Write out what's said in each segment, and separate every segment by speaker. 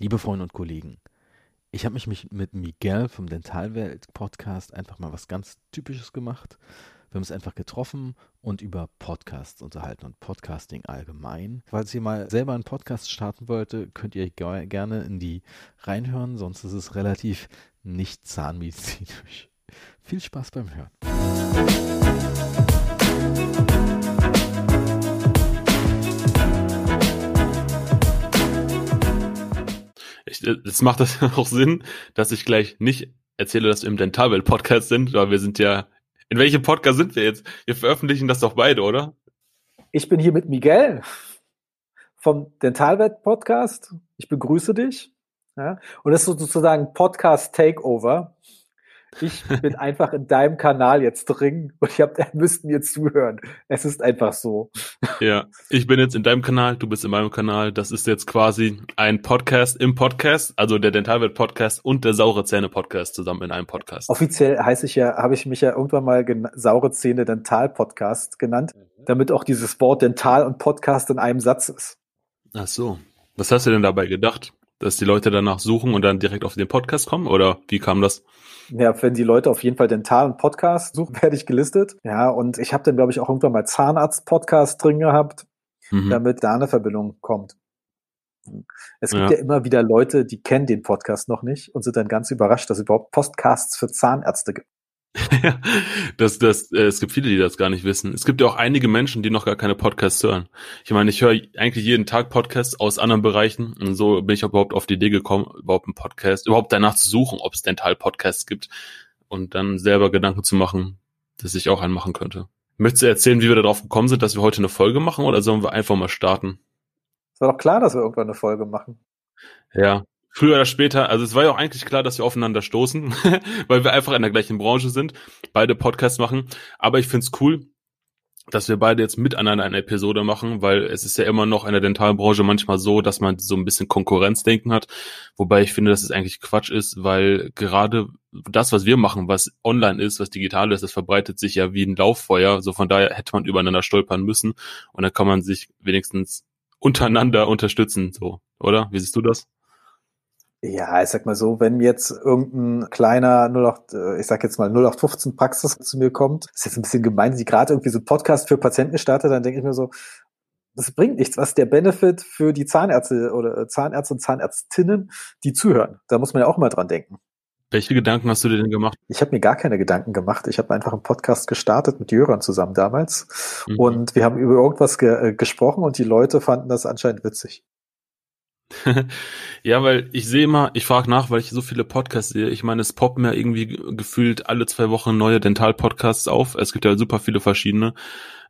Speaker 1: Liebe Freunde und Kollegen, ich habe mich mit Miguel vom Dentalwelt Podcast einfach mal was ganz Typisches gemacht. Wir haben uns einfach getroffen und über Podcasts unterhalten und Podcasting allgemein. Falls ihr mal selber einen Podcast starten wollte, könnt ihr gerne in die reinhören, sonst ist es relativ nicht zahnmedizinisch. Viel Spaß beim Hören.
Speaker 2: Ich, jetzt macht das auch Sinn, dass ich gleich nicht erzähle, dass wir im Dentalwelt-Podcast sind, weil wir sind ja. In welchem Podcast sind wir jetzt? Wir veröffentlichen das doch beide, oder?
Speaker 3: Ich bin hier mit Miguel vom Dentalwelt-Podcast. Ich begrüße dich. Ja, und das ist sozusagen Podcast Takeover. Ich bin einfach in deinem Kanal jetzt drin und ich hab, müssten mir zuhören. Es ist einfach so.
Speaker 2: Ja, ich bin jetzt in deinem Kanal, du bist in meinem Kanal. Das ist jetzt quasi ein Podcast im Podcast, also der Dentalwelt Podcast und der Saure Zähne Podcast zusammen in einem Podcast.
Speaker 3: Offiziell heiße ich ja, habe ich mich ja irgendwann mal Saure Zähne Dental Podcast genannt, mhm. damit auch dieses Wort Dental und Podcast in einem Satz ist.
Speaker 2: Ach so. Was hast du denn dabei gedacht? Dass die Leute danach suchen und dann direkt auf den Podcast kommen? Oder wie kam das?
Speaker 3: Ja, wenn die Leute auf jeden Fall Dental und Podcast suchen, werde ich gelistet. Ja, und ich habe dann, glaube ich, auch irgendwann mal Zahnarzt-Podcast drin gehabt, mhm. damit da eine Verbindung kommt. Es gibt ja. ja. immer wieder Leute, die kennen den Podcast noch nicht und sind dann ganz überrascht, dass es überhaupt Podcasts für Zahnärzte gibt.
Speaker 2: das, das, äh, es gibt viele, die das gar nicht wissen. Es gibt ja auch einige Menschen, die noch gar keine Podcasts hören. Ich meine, ich höre eigentlich jeden Tag Podcasts aus anderen Bereichen und so bin ich überhaupt auf die Idee gekommen, überhaupt einen Podcast, überhaupt danach zu suchen, ob es Dental-Podcasts gibt und dann selber Gedanken zu machen, dass ich auch einen machen könnte. Möchtest du erzählen, wie wir darauf gekommen sind, dass wir heute eine Folge machen oder sollen wir einfach mal starten?
Speaker 3: Es war doch klar, dass wir irgendwann eine Folge machen.
Speaker 2: Ja, früher oder später, also es war ja auch eigentlich klar, dass wir aufeinander stoßen, weil wir einfach in der gleichen Branche sind, beide Podcasts machen. Aber ich find's cool, dass wir beide jetzt miteinander eine Episode machen, weil es ist ja immer noch in der Dentalbranche manchmal so, dass man so ein bisschen Konkurrenzdenken hat. Wobei ich finde, dass es eigentlich Quatsch ist, weil gerade das, was wir machen, was online ist, was digital ist, das verbreitet sich ja wie ein Lauffeuer. So von daher hätte man übereinander stolpern müssen und dann kann man sich wenigstens untereinander unterstützen, so, oder? Wie siehst du das?
Speaker 3: Ja, ich sag mal so, wenn jetzt irgendein kleiner 08, äh, ich sag jetzt mal 0815 Praxis zu mir kommt, ist jetzt ein bisschen gemein, die gerade irgendwie so einen Podcast für Patienten startet, dann denke ich mir so, das bringt nichts. Was der Benefit für die Zahnärzte oder Zahnärzte und Zahnärztinnen, die zuhören? Da muss man ja auch mal dran denken.
Speaker 2: Welche Gedanken hast du dir denn gemacht?
Speaker 3: Ich habe mir gar keine Gedanken gemacht. Ich habe einfach einen Podcast gestartet mit Jöran zusammen damals. Mhm. Und wir haben über irgendwas ge äh, gesprochen und die Leute fanden das anscheinend witzig.
Speaker 2: ja, weil ich sehe immer, ich frage nach, weil ich so viele Podcasts sehe. Ich meine, es poppen ja irgendwie gefühlt alle zwei Wochen neue Dental-Podcasts auf. Es gibt ja super viele verschiedene.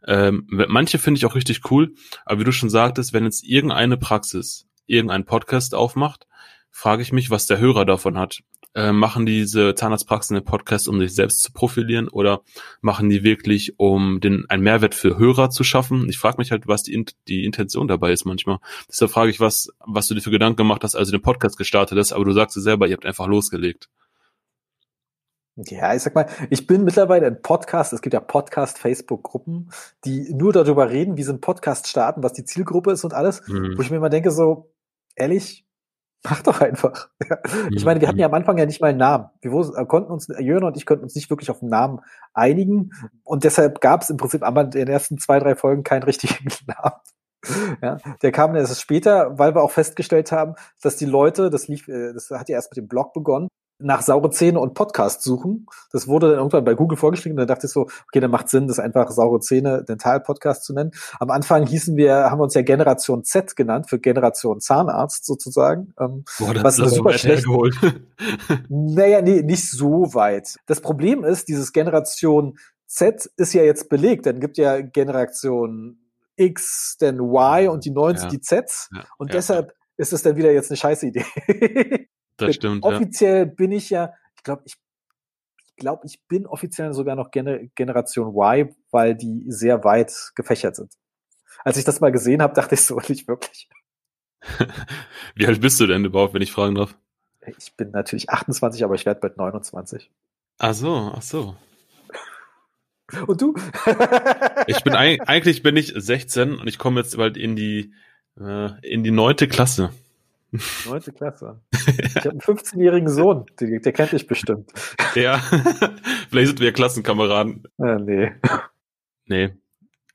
Speaker 2: Ähm, manche finde ich auch richtig cool, aber wie du schon sagtest, wenn jetzt irgendeine Praxis irgendeinen Podcast aufmacht, frage ich mich, was der Hörer davon hat äh, machen diese Zahnarztpraxen den Podcast, um sich selbst zu profilieren oder machen die wirklich, um den einen Mehrwert für Hörer zu schaffen? Ich frage mich halt, was die, die Intention dabei ist manchmal. Deshalb frage ich, was, was du dir für Gedanken gemacht hast, als du den Podcast gestartet hast, aber du sagst es selber, ihr habt einfach losgelegt.
Speaker 3: Ja, ich sag mal, ich bin mittlerweile in Podcast, es gibt ja Podcast-Facebook-Gruppen, die nur darüber reden, wie sie einen Podcast starten, was die Zielgruppe ist und alles, mhm. wo ich mir immer denke, so, ehrlich, Mach doch einfach. Ich meine, wir hatten ja am Anfang ja nicht mal einen Namen. Wir äh, konnten uns, Jörn und ich konnten uns nicht wirklich auf einen Namen einigen. Und deshalb gab es im Prinzip aber in den ersten zwei, drei Folgen keinen richtigen Namen. Ja, der kam erst später, weil wir auch festgestellt haben, dass die Leute, das lief, äh, das hat ja erst mit dem Blog begonnen, nach saure Zähne und Podcast suchen. Das wurde dann irgendwann bei Google vorgeschlagen und dann dachte ich so, okay, dann macht Sinn, das einfach saure Zähne Dental Podcast zu nennen. Am Anfang hießen wir, haben wir uns ja Generation Z genannt für Generation Zahnarzt sozusagen. Ähm,
Speaker 2: Boah, das was ist super schlecht.
Speaker 3: naja, nee, nicht so weit. Das Problem ist, dieses Generation Z ist ja jetzt belegt. Dann gibt ja Generation X, dann Y und die 90 ja. die Zs. Ja, und ja, deshalb ist es dann wieder jetzt eine scheiß Idee.
Speaker 2: Das stimmt.
Speaker 3: Offiziell ja. bin ich ja, ich glaube, ich, ich glaube, ich bin offiziell sogar noch Gener Generation Y, weil die sehr weit gefächert sind. Als ich das mal gesehen habe, dachte ich so nicht wirklich.
Speaker 2: Wie alt bist du denn überhaupt, wenn ich fragen darf?
Speaker 3: Ich bin natürlich 28, aber ich werde bald 29.
Speaker 2: Ach so, ach so.
Speaker 3: Und du?
Speaker 2: ich bin eigentlich bin ich 16 und ich komme jetzt bald in die äh, in die neunte Klasse.
Speaker 3: Neunte Klasse. Ich habe einen 15-jährigen Sohn, der, der, kennt dich bestimmt.
Speaker 2: Ja, vielleicht sind wir Klassenkameraden.
Speaker 3: Äh, nee.
Speaker 2: Nee,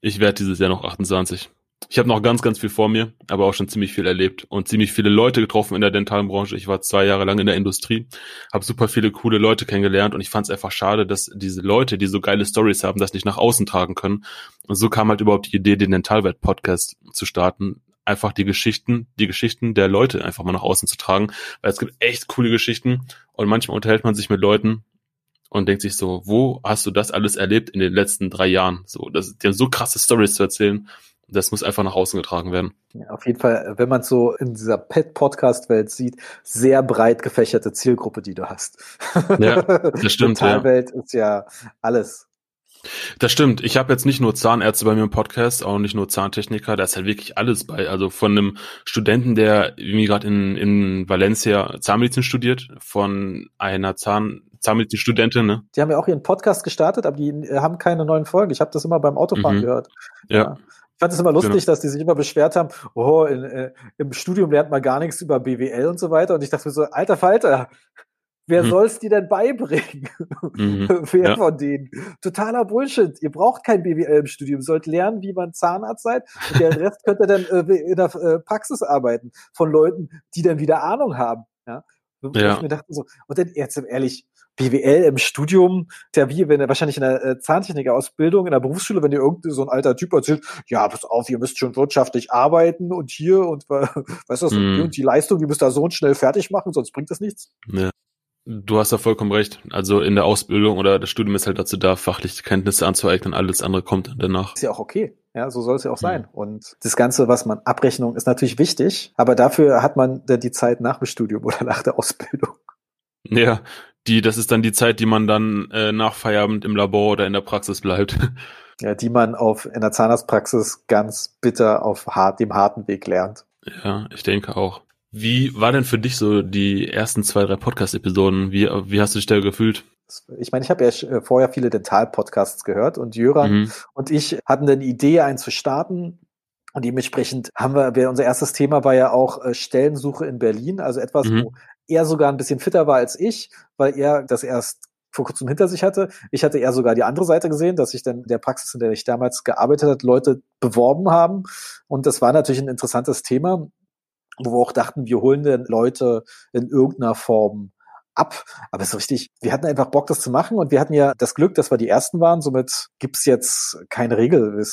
Speaker 2: ich werde dieses Jahr noch 28. Ich habe noch ganz, ganz viel vor mir, aber auch schon ziemlich viel erlebt und ziemlich viele Leute getroffen in der Dentalbranche. Ich war zwei Jahre lang in der Industrie, habe super viele coole Leute kennengelernt und ich fand es einfach schade, dass diese Leute, die so geile Stories haben, das nicht nach außen tragen können. Und so kam halt überhaupt die Idee, den Dentalwelt-Podcast zu starten. Einfach die Geschichten, die Geschichten der Leute einfach mal nach außen zu tragen, weil es gibt echt coole Geschichten und manchmal unterhält man sich mit Leuten und denkt sich so, wo hast du das alles erlebt in den letzten drei Jahren? So, das, die haben so krasse Stories zu erzählen das muss einfach nach außen getragen werden.
Speaker 3: Ja, auf jeden Fall, wenn man so in dieser Pet-Podcast-Welt sieht, sehr breit gefächerte Zielgruppe, die du hast.
Speaker 2: Ja, das stimmt.
Speaker 3: Die Mentalwelt ja. ist ja alles.
Speaker 2: Das stimmt. Ich habe jetzt nicht nur Zahnärzte bei mir im Podcast, auch nicht nur Zahntechniker, da ist halt wirklich alles bei. Also von einem Studenten, der wie gerade in, in Valencia Zahnmedizin studiert, von einer Zahn, Zahnmedizin-Studentin, ne?
Speaker 3: Die haben ja auch ihren Podcast gestartet, aber die haben keine neuen Folgen. Ich habe das immer beim Autofahren mhm. gehört.
Speaker 2: Ja. ja.
Speaker 3: Ich fand es immer lustig, genau. dass die sich immer beschwert haben, oh, in, äh, im Studium lernt man gar nichts über BWL und so weiter. Und ich dachte mir so, alter Falter, wer hm. soll's die denn beibringen? Mhm. wer ja. von denen? Totaler Bullshit. Ihr braucht kein BWL im Studium. Ihr sollt lernen, wie man Zahnarzt seid. Und der Rest könnt ihr dann äh, in der äh, Praxis arbeiten von Leuten, die dann wieder Ahnung haben. Ja. ja. Ich mir dachte so, und dann jetzt ehrlich, BWL im Studium, der wie, wenn er wahrscheinlich in der äh, Zahntechnikerausbildung, in der Berufsschule, wenn dir irgendein so ein alter Typ erzählt, ja, pass auf, ihr müsst schon wirtschaftlich arbeiten und hier und weißt du, mm. und die Leistung, die müsst da so und schnell fertig machen, sonst bringt das nichts.
Speaker 2: Ja. Du hast da vollkommen recht. Also in der Ausbildung oder das Studium ist halt dazu da, fachliche Kenntnisse anzueignen, alles andere kommt danach.
Speaker 3: Ist ja auch okay. Ja, so soll es ja auch sein. Mhm. Und das Ganze, was man Abrechnung ist natürlich wichtig, aber dafür hat man dann die Zeit nach dem Studium oder nach der Ausbildung.
Speaker 2: Ja, die, das ist dann die Zeit, die man dann äh, nach Feierabend im Labor oder in der Praxis bleibt.
Speaker 3: Ja, die man auf in der Zahnarztpraxis ganz bitter auf hart, dem harten Weg lernt.
Speaker 2: Ja, ich denke auch. Wie war denn für dich so die ersten zwei, drei Podcast-Episoden? Wie, wie hast du dich da gefühlt?
Speaker 3: Ich meine, ich habe ja äh, vorher viele Dental-Podcasts gehört und Jöran mhm. und ich hatten eine Idee, einen zu starten. Und dementsprechend haben wir, unser erstes Thema war ja auch äh, Stellensuche in Berlin, also etwas, mhm. wo er sogar ein bisschen fitter war als ich, weil er das erst vor kurzem hinter sich hatte. Ich hatte eher sogar die andere Seite gesehen, dass sich dann der Praxis, in der ich damals gearbeitet hat, Leute beworben haben. Und das war natürlich ein interessantes Thema, wo wir auch dachten, wir holen denn Leute in irgendeiner Form ab. Aber so richtig, wir hatten einfach Bock, das zu machen und wir hatten ja das Glück, dass wir die Ersten waren. Somit gibt's jetzt keine Regel.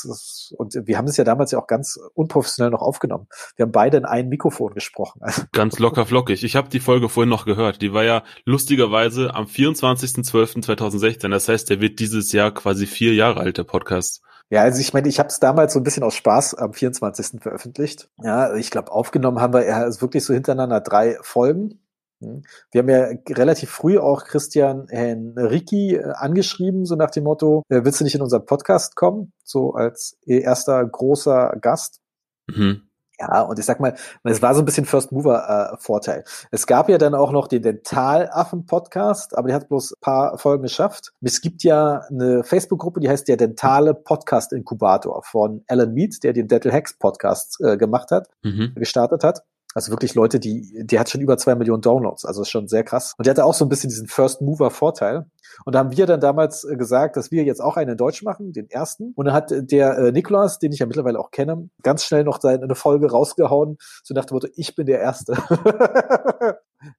Speaker 3: Und wir haben es ja damals ja auch ganz unprofessionell noch aufgenommen. Wir haben beide in ein Mikrofon gesprochen.
Speaker 2: Ganz locker flockig. Ich habe die Folge vorhin noch gehört. Die war ja lustigerweise am 24.12.2016. Das heißt, der wird dieses Jahr quasi vier Jahre alt, der Podcast.
Speaker 3: Ja, also ich meine, ich habe es damals so ein bisschen aus Spaß am 24. veröffentlicht. Ja, ich glaube, aufgenommen haben wir ja wirklich so hintereinander drei Folgen. Hm. Wir haben ja relativ früh auch Christian Henrici äh, angeschrieben, so nach dem Motto, äh, willst du nicht in unseren Podcast kommen? So als erster großer Gast. Mhm. Ja, und ich sag mal, es war so ein bisschen First Mover äh, Vorteil. Es gab ja dann auch noch den Dentalaffen Podcast, aber die hat bloß paar Folgen geschafft. Es gibt ja eine Facebook Gruppe, die heißt der Dentale Podcast Inkubator von Alan Mead, der den Dental Hacks Podcast äh, gemacht hat, mhm. gestartet hat. Also wirklich Leute, die, die hat schon über zwei Millionen Downloads, also ist schon sehr krass. Und die hatte auch so ein bisschen diesen First Mover Vorteil. Und da haben wir dann damals äh, gesagt, dass wir jetzt auch einen in Deutsch machen, den ersten. Und dann hat der äh, Niklas, den ich ja mittlerweile auch kenne, ganz schnell noch seine eine Folge rausgehauen, so nach dem Motto, ich bin der Erste.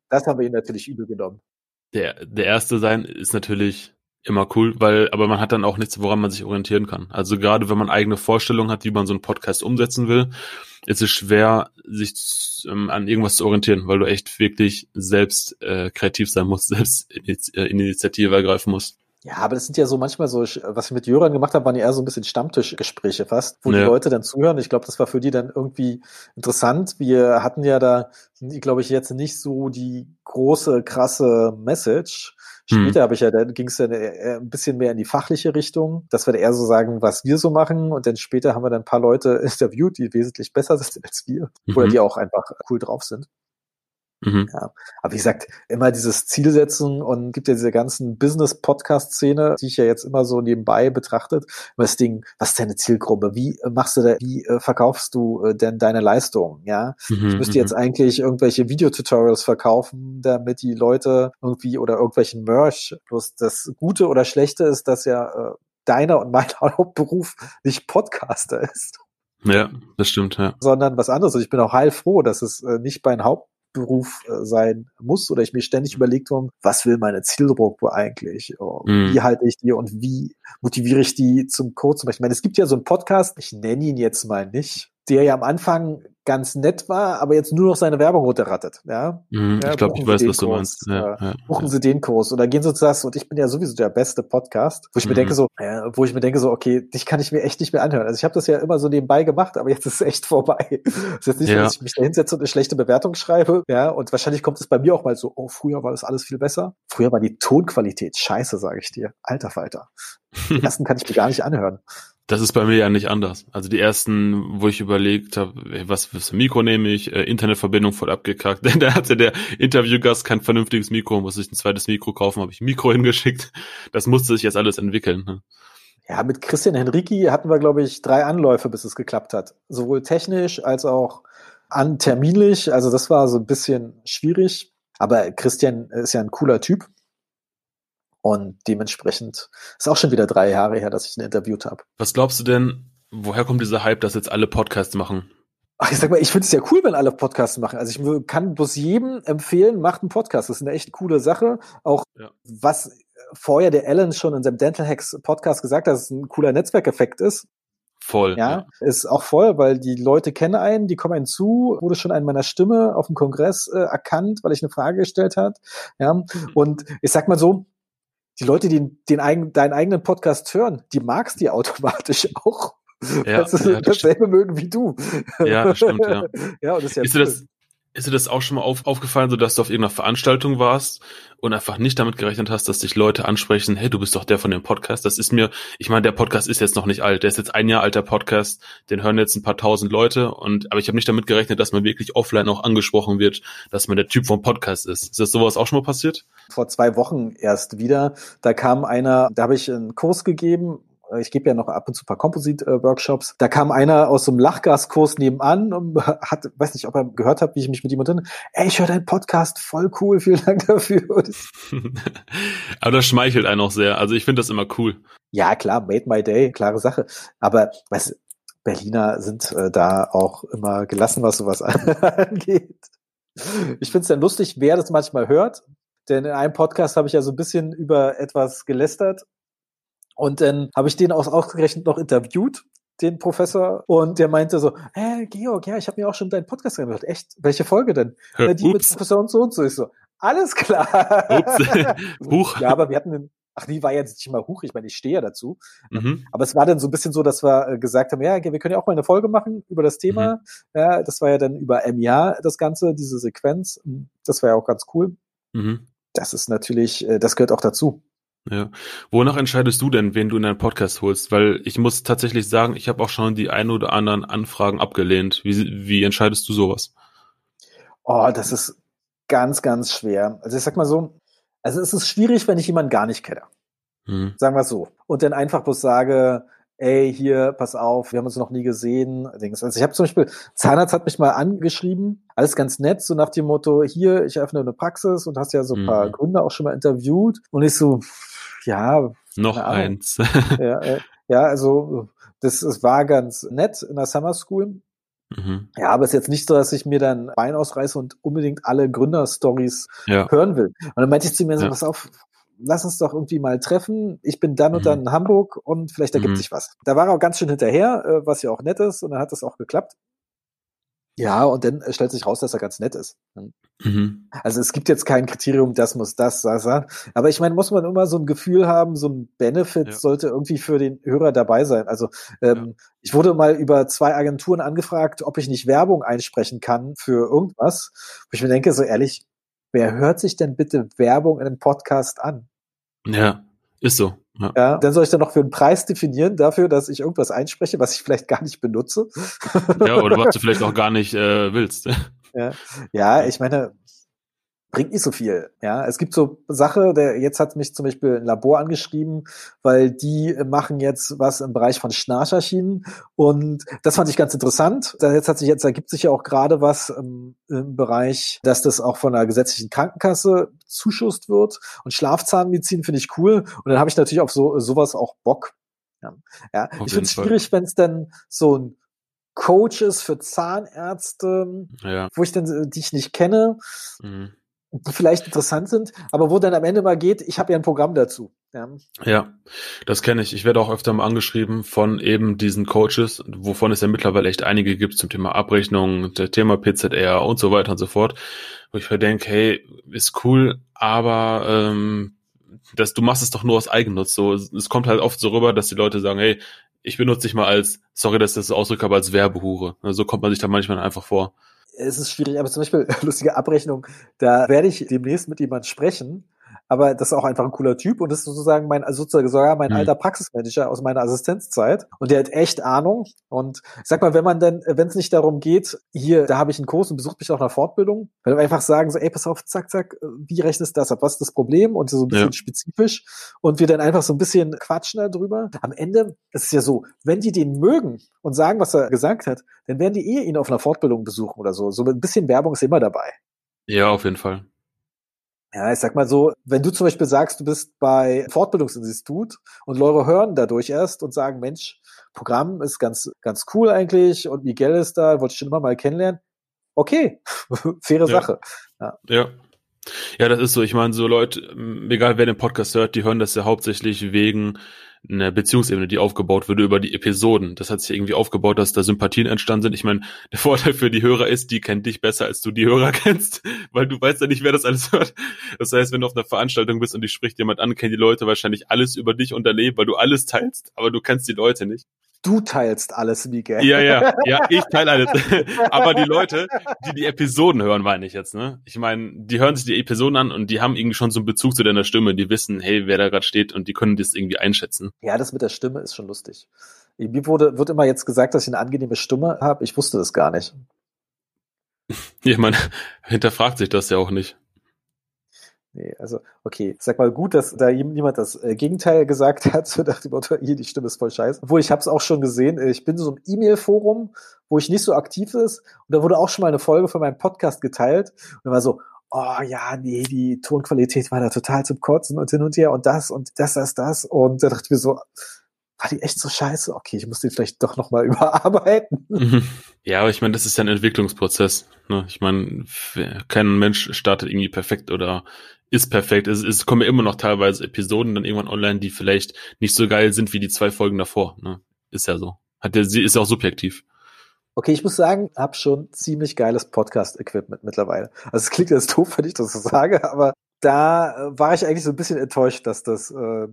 Speaker 3: das haben wir ihn natürlich übel genommen.
Speaker 2: Der, der Erste sein ist natürlich immer cool, weil, aber man hat dann auch nichts, woran man sich orientieren kann. Also gerade wenn man eigene Vorstellungen hat, wie man so einen Podcast umsetzen will, ist es schwer, sich ähm, an irgendwas zu orientieren, weil du echt wirklich selbst äh, kreativ sein musst, selbst äh, Initiative ergreifen musst.
Speaker 3: Ja, aber das sind ja so manchmal so, was ich mit Jöran gemacht habe, waren ja eher so ein bisschen Stammtischgespräche fast, wo ja. die Leute dann zuhören. Ich glaube, das war für die dann irgendwie interessant. Wir hatten ja da, glaube ich, jetzt nicht so die große, krasse Message. Später hm. habe ich ja, dann ging es dann ein bisschen mehr in die fachliche Richtung, dass wir eher so sagen, was wir so machen. Und dann später haben wir dann ein paar Leute interviewt, die wesentlich besser sind als wir. Mhm. Oder die auch einfach cool drauf sind. Mhm. Ja. Aber wie gesagt, immer dieses Zielsetzen und gibt ja diese ganzen Business-Podcast-Szene, die ich ja jetzt immer so nebenbei betrachtet. Das Ding, was ist deine Zielgruppe? Wie machst du da, wie äh, verkaufst du äh, denn deine Leistung? Ja, mhm, ich müsste jetzt mhm. eigentlich irgendwelche Videotutorials verkaufen, damit die Leute irgendwie oder irgendwelchen Merch. Bloß das Gute oder Schlechte ist, dass ja äh, deiner und mein Hauptberuf nicht Podcaster ist.
Speaker 2: Ja, das stimmt, ja.
Speaker 3: Sondern was anderes. Und ich bin auch heilfroh, dass es äh, nicht mein Haupt Beruf äh, sein muss oder ich mir ständig überlegt habe, was will meine Zielgruppe eigentlich? Oh, mhm. Wie halte ich die und wie motiviere ich die zum Code zum Beispiel? Ich meine, es gibt ja so einen Podcast, ich nenne ihn jetzt mal nicht, der ja am Anfang ganz nett war, aber jetzt nur noch seine Werbung runterrattet. Ja?
Speaker 2: Mm,
Speaker 3: ja
Speaker 2: ich glaube, ich weiß, was du meinst.
Speaker 3: Ja, ja, buchen Sie den Kurs oder gehen Sie zu das und ich bin ja sowieso der beste Podcast, wo ich mm. mir mhm. denke so, äh, wo ich mir denke so, okay, dich kann ich mir echt nicht mehr anhören. Also ich habe das ja immer so nebenbei gemacht, aber jetzt ist es echt vorbei. Es ist jetzt nicht so, dass ich mich da hinsetze und eine schlechte Bewertung schreibe, ja, und wahrscheinlich kommt es bei mir auch mal so, oh, früher war das alles viel besser. Früher war die Tonqualität scheiße, sage ich dir. Alter Falter. Die ersten kann ich mir gar nicht anhören.
Speaker 2: Das ist bei mir ja nicht anders. Also die ersten, wo ich überlegt habe, was für ein Mikro nehme ich, äh, Internetverbindung voll abgekackt. Denn da hatte der Interviewgast kein vernünftiges Mikro, muss ich ein zweites Mikro kaufen, habe ich ein Mikro hingeschickt. Das musste sich jetzt alles entwickeln. Ne?
Speaker 3: Ja, mit Christian Henrici hatten wir, glaube ich, drei Anläufe, bis es geklappt hat. Sowohl technisch als auch an terminlich. Also das war so ein bisschen schwierig. Aber Christian ist ja ein cooler Typ. Und dementsprechend ist auch schon wieder drei Jahre her, dass ich ihn interviewt habe.
Speaker 2: Was glaubst du denn, woher kommt dieser Hype, dass jetzt alle Podcasts machen?
Speaker 3: Ach, ich sag mal, ich finde es ja cool, wenn alle Podcasts machen. Also ich kann bloß jedem empfehlen, macht einen Podcast. Das ist eine echt coole Sache. Auch ja. was vorher der Alan schon in seinem Dental Hacks Podcast gesagt hat, dass es ein cooler Netzwerkeffekt ist.
Speaker 2: Voll.
Speaker 3: Ja, ja, ist auch voll, weil die Leute kennen einen, die kommen einen zu, wurde schon an meiner Stimme auf dem Kongress äh, erkannt, weil ich eine Frage gestellt hat. Ja, mhm. und ich sag mal so, die Leute, die den, eigen, deinen eigenen Podcast hören, die magst die automatisch auch. Ja, weil sie ja, dasselbe mögen wie du.
Speaker 2: Ja, das stimmt, ja.
Speaker 3: ja und das ist ja
Speaker 2: ist cool. das, ist dir das auch schon mal auf, aufgefallen, so dass du auf irgendeiner Veranstaltung warst und einfach nicht damit gerechnet hast, dass dich Leute ansprechen, hey, du bist doch der von dem Podcast. Das ist mir, ich meine, der Podcast ist jetzt noch nicht alt, der ist jetzt ein Jahr alter Podcast, den hören jetzt ein paar tausend Leute und aber ich habe nicht damit gerechnet, dass man wirklich offline auch angesprochen wird, dass man der Typ vom Podcast ist. Ist das sowas auch schon mal passiert?
Speaker 3: Vor zwei Wochen erst wieder. Da kam einer, da habe ich einen Kurs gegeben ich gebe ja noch ab und zu ein paar Composite-Workshops. Da kam einer aus so einem Lachgaskurs nebenan und hat, weiß nicht, ob er gehört hat, wie ich mich mit ihm Ey, ich höre deinen Podcast, voll cool, vielen Dank dafür.
Speaker 2: Aber das schmeichelt einen auch sehr. Also ich finde das immer cool.
Speaker 3: Ja, klar, made my day, klare Sache. Aber weißt Berliner sind äh, da auch immer gelassen, was sowas angeht. Ich finde es dann lustig, wer das manchmal hört. Denn in einem Podcast habe ich ja so ein bisschen über etwas gelästert und dann habe ich den auch ausgerechnet noch interviewt, den Professor, und der meinte so, hä, Georg, ja, ich habe mir auch schon deinen Podcast angehört. Echt? Welche Folge denn? Ja, die mit Professor und so und so. Ich so, alles klar. Ups. Huch. Ja, aber wir hatten den, ach, die war jetzt nicht mal Huch, ich meine, ich stehe ja dazu. Mhm. Aber es war dann so ein bisschen so, dass wir äh, gesagt haben, ja, wir können ja auch mal eine Folge machen über das Thema. Mhm. Ja, das war ja dann über MIA das Ganze, diese Sequenz. Das war ja auch ganz cool. Mhm. Das ist natürlich, äh, das gehört auch dazu.
Speaker 2: Ja. Wonach entscheidest du denn, wen du in deinen Podcast holst? Weil ich muss tatsächlich sagen, ich habe auch schon die ein oder anderen Anfragen abgelehnt. Wie, wie entscheidest du sowas?
Speaker 3: Oh, das ist ganz, ganz schwer. Also ich sag mal so, also es ist schwierig, wenn ich jemanden gar nicht kenne. Hm. Sagen wir so. Und dann einfach bloß sage, ey, hier, pass auf, wir haben uns noch nie gesehen. Also ich habe zum Beispiel, Zahnarzt hat mich mal angeschrieben, alles ganz nett, so nach dem Motto, hier, ich öffne eine Praxis und hast ja so ein paar mhm. Gründer auch schon mal interviewt. Und ich so, ja.
Speaker 2: Noch eins.
Speaker 3: ja, äh, ja, also das, das war ganz nett in der Summer School. Mhm. Ja, aber es ist jetzt nicht so, dass ich mir dann Bein ausreiße und unbedingt alle Gründerstories ja. hören will. Und dann meinte ich zu mir so, ja. pass auf, lass uns doch irgendwie mal treffen. Ich bin dann und mhm. dann in Hamburg und vielleicht ergibt mhm. sich was. Da war er auch ganz schön hinterher, äh, was ja auch nett ist und dann hat das auch geklappt. Ja, und dann stellt sich raus, dass er ganz nett ist. Mhm. Also es gibt jetzt kein Kriterium, das muss das, das, das. Aber ich meine, muss man immer so ein Gefühl haben, so ein Benefit ja. sollte irgendwie für den Hörer dabei sein. Also ähm, ja. ich wurde mal über zwei Agenturen angefragt, ob ich nicht Werbung einsprechen kann für irgendwas. Wo ich mir denke, so ehrlich, wer hört sich denn bitte Werbung in einem Podcast an?
Speaker 2: Ja, ist so.
Speaker 3: Ja. ja. dann soll ich dann noch für einen Preis definieren dafür, dass ich irgendwas einspreche, was ich vielleicht gar nicht benutze.
Speaker 2: Ja, oder was du vielleicht auch gar nicht äh, willst.
Speaker 3: Ja. ja, ich meine, bringt nicht so viel. Ja, es gibt so Sache, der jetzt hat mich zum Beispiel ein Labor angeschrieben, weil die machen jetzt was im Bereich von Schnarcherschienen und das fand ich ganz interessant. Jetzt hat sich jetzt ergibt sich ja auch gerade was im, im Bereich, dass das auch von der gesetzlichen Krankenkasse zuschusst wird und Schlafzahnmedizin finde ich cool und dann habe ich natürlich auf so sowas auch Bock. Ja, ja. ich finde es schwierig, wenn es dann so ein Coaches für Zahnärzte, ja. wo ich dann die ich nicht kenne. Mhm die vielleicht interessant sind, aber wo dann am Ende mal geht, ich habe ja ein Programm dazu.
Speaker 2: Ja, ja das kenne ich. Ich werde auch öfter mal angeschrieben von eben diesen Coaches, wovon es ja mittlerweile echt einige gibt zum Thema Abrechnung, der Thema PZR und so weiter und so fort, wo ich mir denke, hey, ist cool, aber ähm, dass du machst es doch nur aus Eigennutz. So, es kommt halt oft so rüber, dass die Leute sagen, hey, ich benutze dich mal als, sorry, dass ich das ausdrücke, aber als Werbehure. So kommt man sich da manchmal einfach vor
Speaker 3: es ist schwierig, aber zum Beispiel lustige Abrechnung, da werde ich demnächst mit jemand sprechen, aber das ist auch einfach ein cooler Typ und das ist sozusagen mein, also sozusagen sogar mein mhm. alter Praxismanager aus meiner Assistenzzeit und der hat echt Ahnung und ich sag mal, wenn man denn, wenn es nicht darum geht, hier, da habe ich einen Kurs und besucht mich auch einer Fortbildung, wenn wir einfach sagen so, ey, pass auf, zack, zack, wie rechnest du das ab, was ist das Problem und so ein bisschen ja. spezifisch und wir dann einfach so ein bisschen quatschen darüber. Am Ende ist es ja so, wenn die den mögen und sagen, was er gesagt hat, dann werden die eh ihn auf einer Fortbildung besuchen oder so. So ein bisschen Werbung ist immer dabei.
Speaker 2: Ja, auf jeden Fall.
Speaker 3: Ja, ich sag mal so, wenn du zum Beispiel sagst, du bist bei Fortbildungsinstitut und Leute hören dadurch erst und sagen, Mensch, Programm ist ganz, ganz cool eigentlich und Miguel ist da, wollte ich schon immer mal kennenlernen. Okay, faire ja. Sache.
Speaker 2: Ja. ja. Ja, das ist so. Ich meine, so Leute, egal wer den Podcast hört, die hören das ja hauptsächlich wegen einer Beziehungsebene, die aufgebaut wurde über die Episoden. Das hat sich irgendwie aufgebaut, dass da Sympathien entstanden sind. Ich meine, der Vorteil für die Hörer ist, die kennen dich besser, als du die Hörer kennst, weil du weißt ja nicht, wer das alles hört. Das heißt, wenn du auf einer Veranstaltung bist und dich spricht jemand an, kennen die Leute wahrscheinlich alles über dich und erleben, weil du alles teilst, aber du kennst die Leute nicht
Speaker 3: du teilst alles, Miguel.
Speaker 2: Ja, ja, ja, ich teile alles. Aber die Leute, die die Episoden hören, meine ich jetzt, ne? Ich meine, die hören sich die Episoden an und die haben irgendwie schon so einen Bezug zu deiner Stimme. Die wissen, hey, wer da gerade steht und die können das irgendwie einschätzen.
Speaker 3: Ja, das mit der Stimme ist schon lustig. Mir wurde, wird immer jetzt gesagt, dass ich eine angenehme Stimme habe. Ich wusste das gar nicht.
Speaker 2: Ja, man hinterfragt sich das ja auch nicht.
Speaker 3: Nee, also, okay, sag mal gut, dass da jemand das äh, Gegenteil gesagt hat, so nach dem Motto, hier, die Stimme ist voll scheiße. Obwohl, ich habe es auch schon gesehen, äh, ich bin so im E-Mail-Forum, wo ich nicht so aktiv ist, und da wurde auch schon mal eine Folge von meinem Podcast geteilt, und da war so, oh ja, nee, die Tonqualität war da total zum Kotzen und hin und her und das und das, das, das, und da dachte ich mir so, war die echt so scheiße? Okay, ich muss den vielleicht doch nochmal überarbeiten.
Speaker 2: Mhm. Ja, aber ich meine, das ist ja ein Entwicklungsprozess. Ne? Ich meine, kein Mensch startet irgendwie perfekt oder ist perfekt. Es, es kommen ja immer noch teilweise Episoden dann irgendwann online, die vielleicht nicht so geil sind wie die zwei Folgen davor. Ne? Ist ja so. Hat der, ist ja auch subjektiv.
Speaker 3: Okay, ich muss sagen, hab schon ziemlich geiles Podcast-Equipment mittlerweile. Also es klingt jetzt doof, wenn ich das so sage, aber da äh, war ich eigentlich so ein bisschen enttäuscht, dass das äh,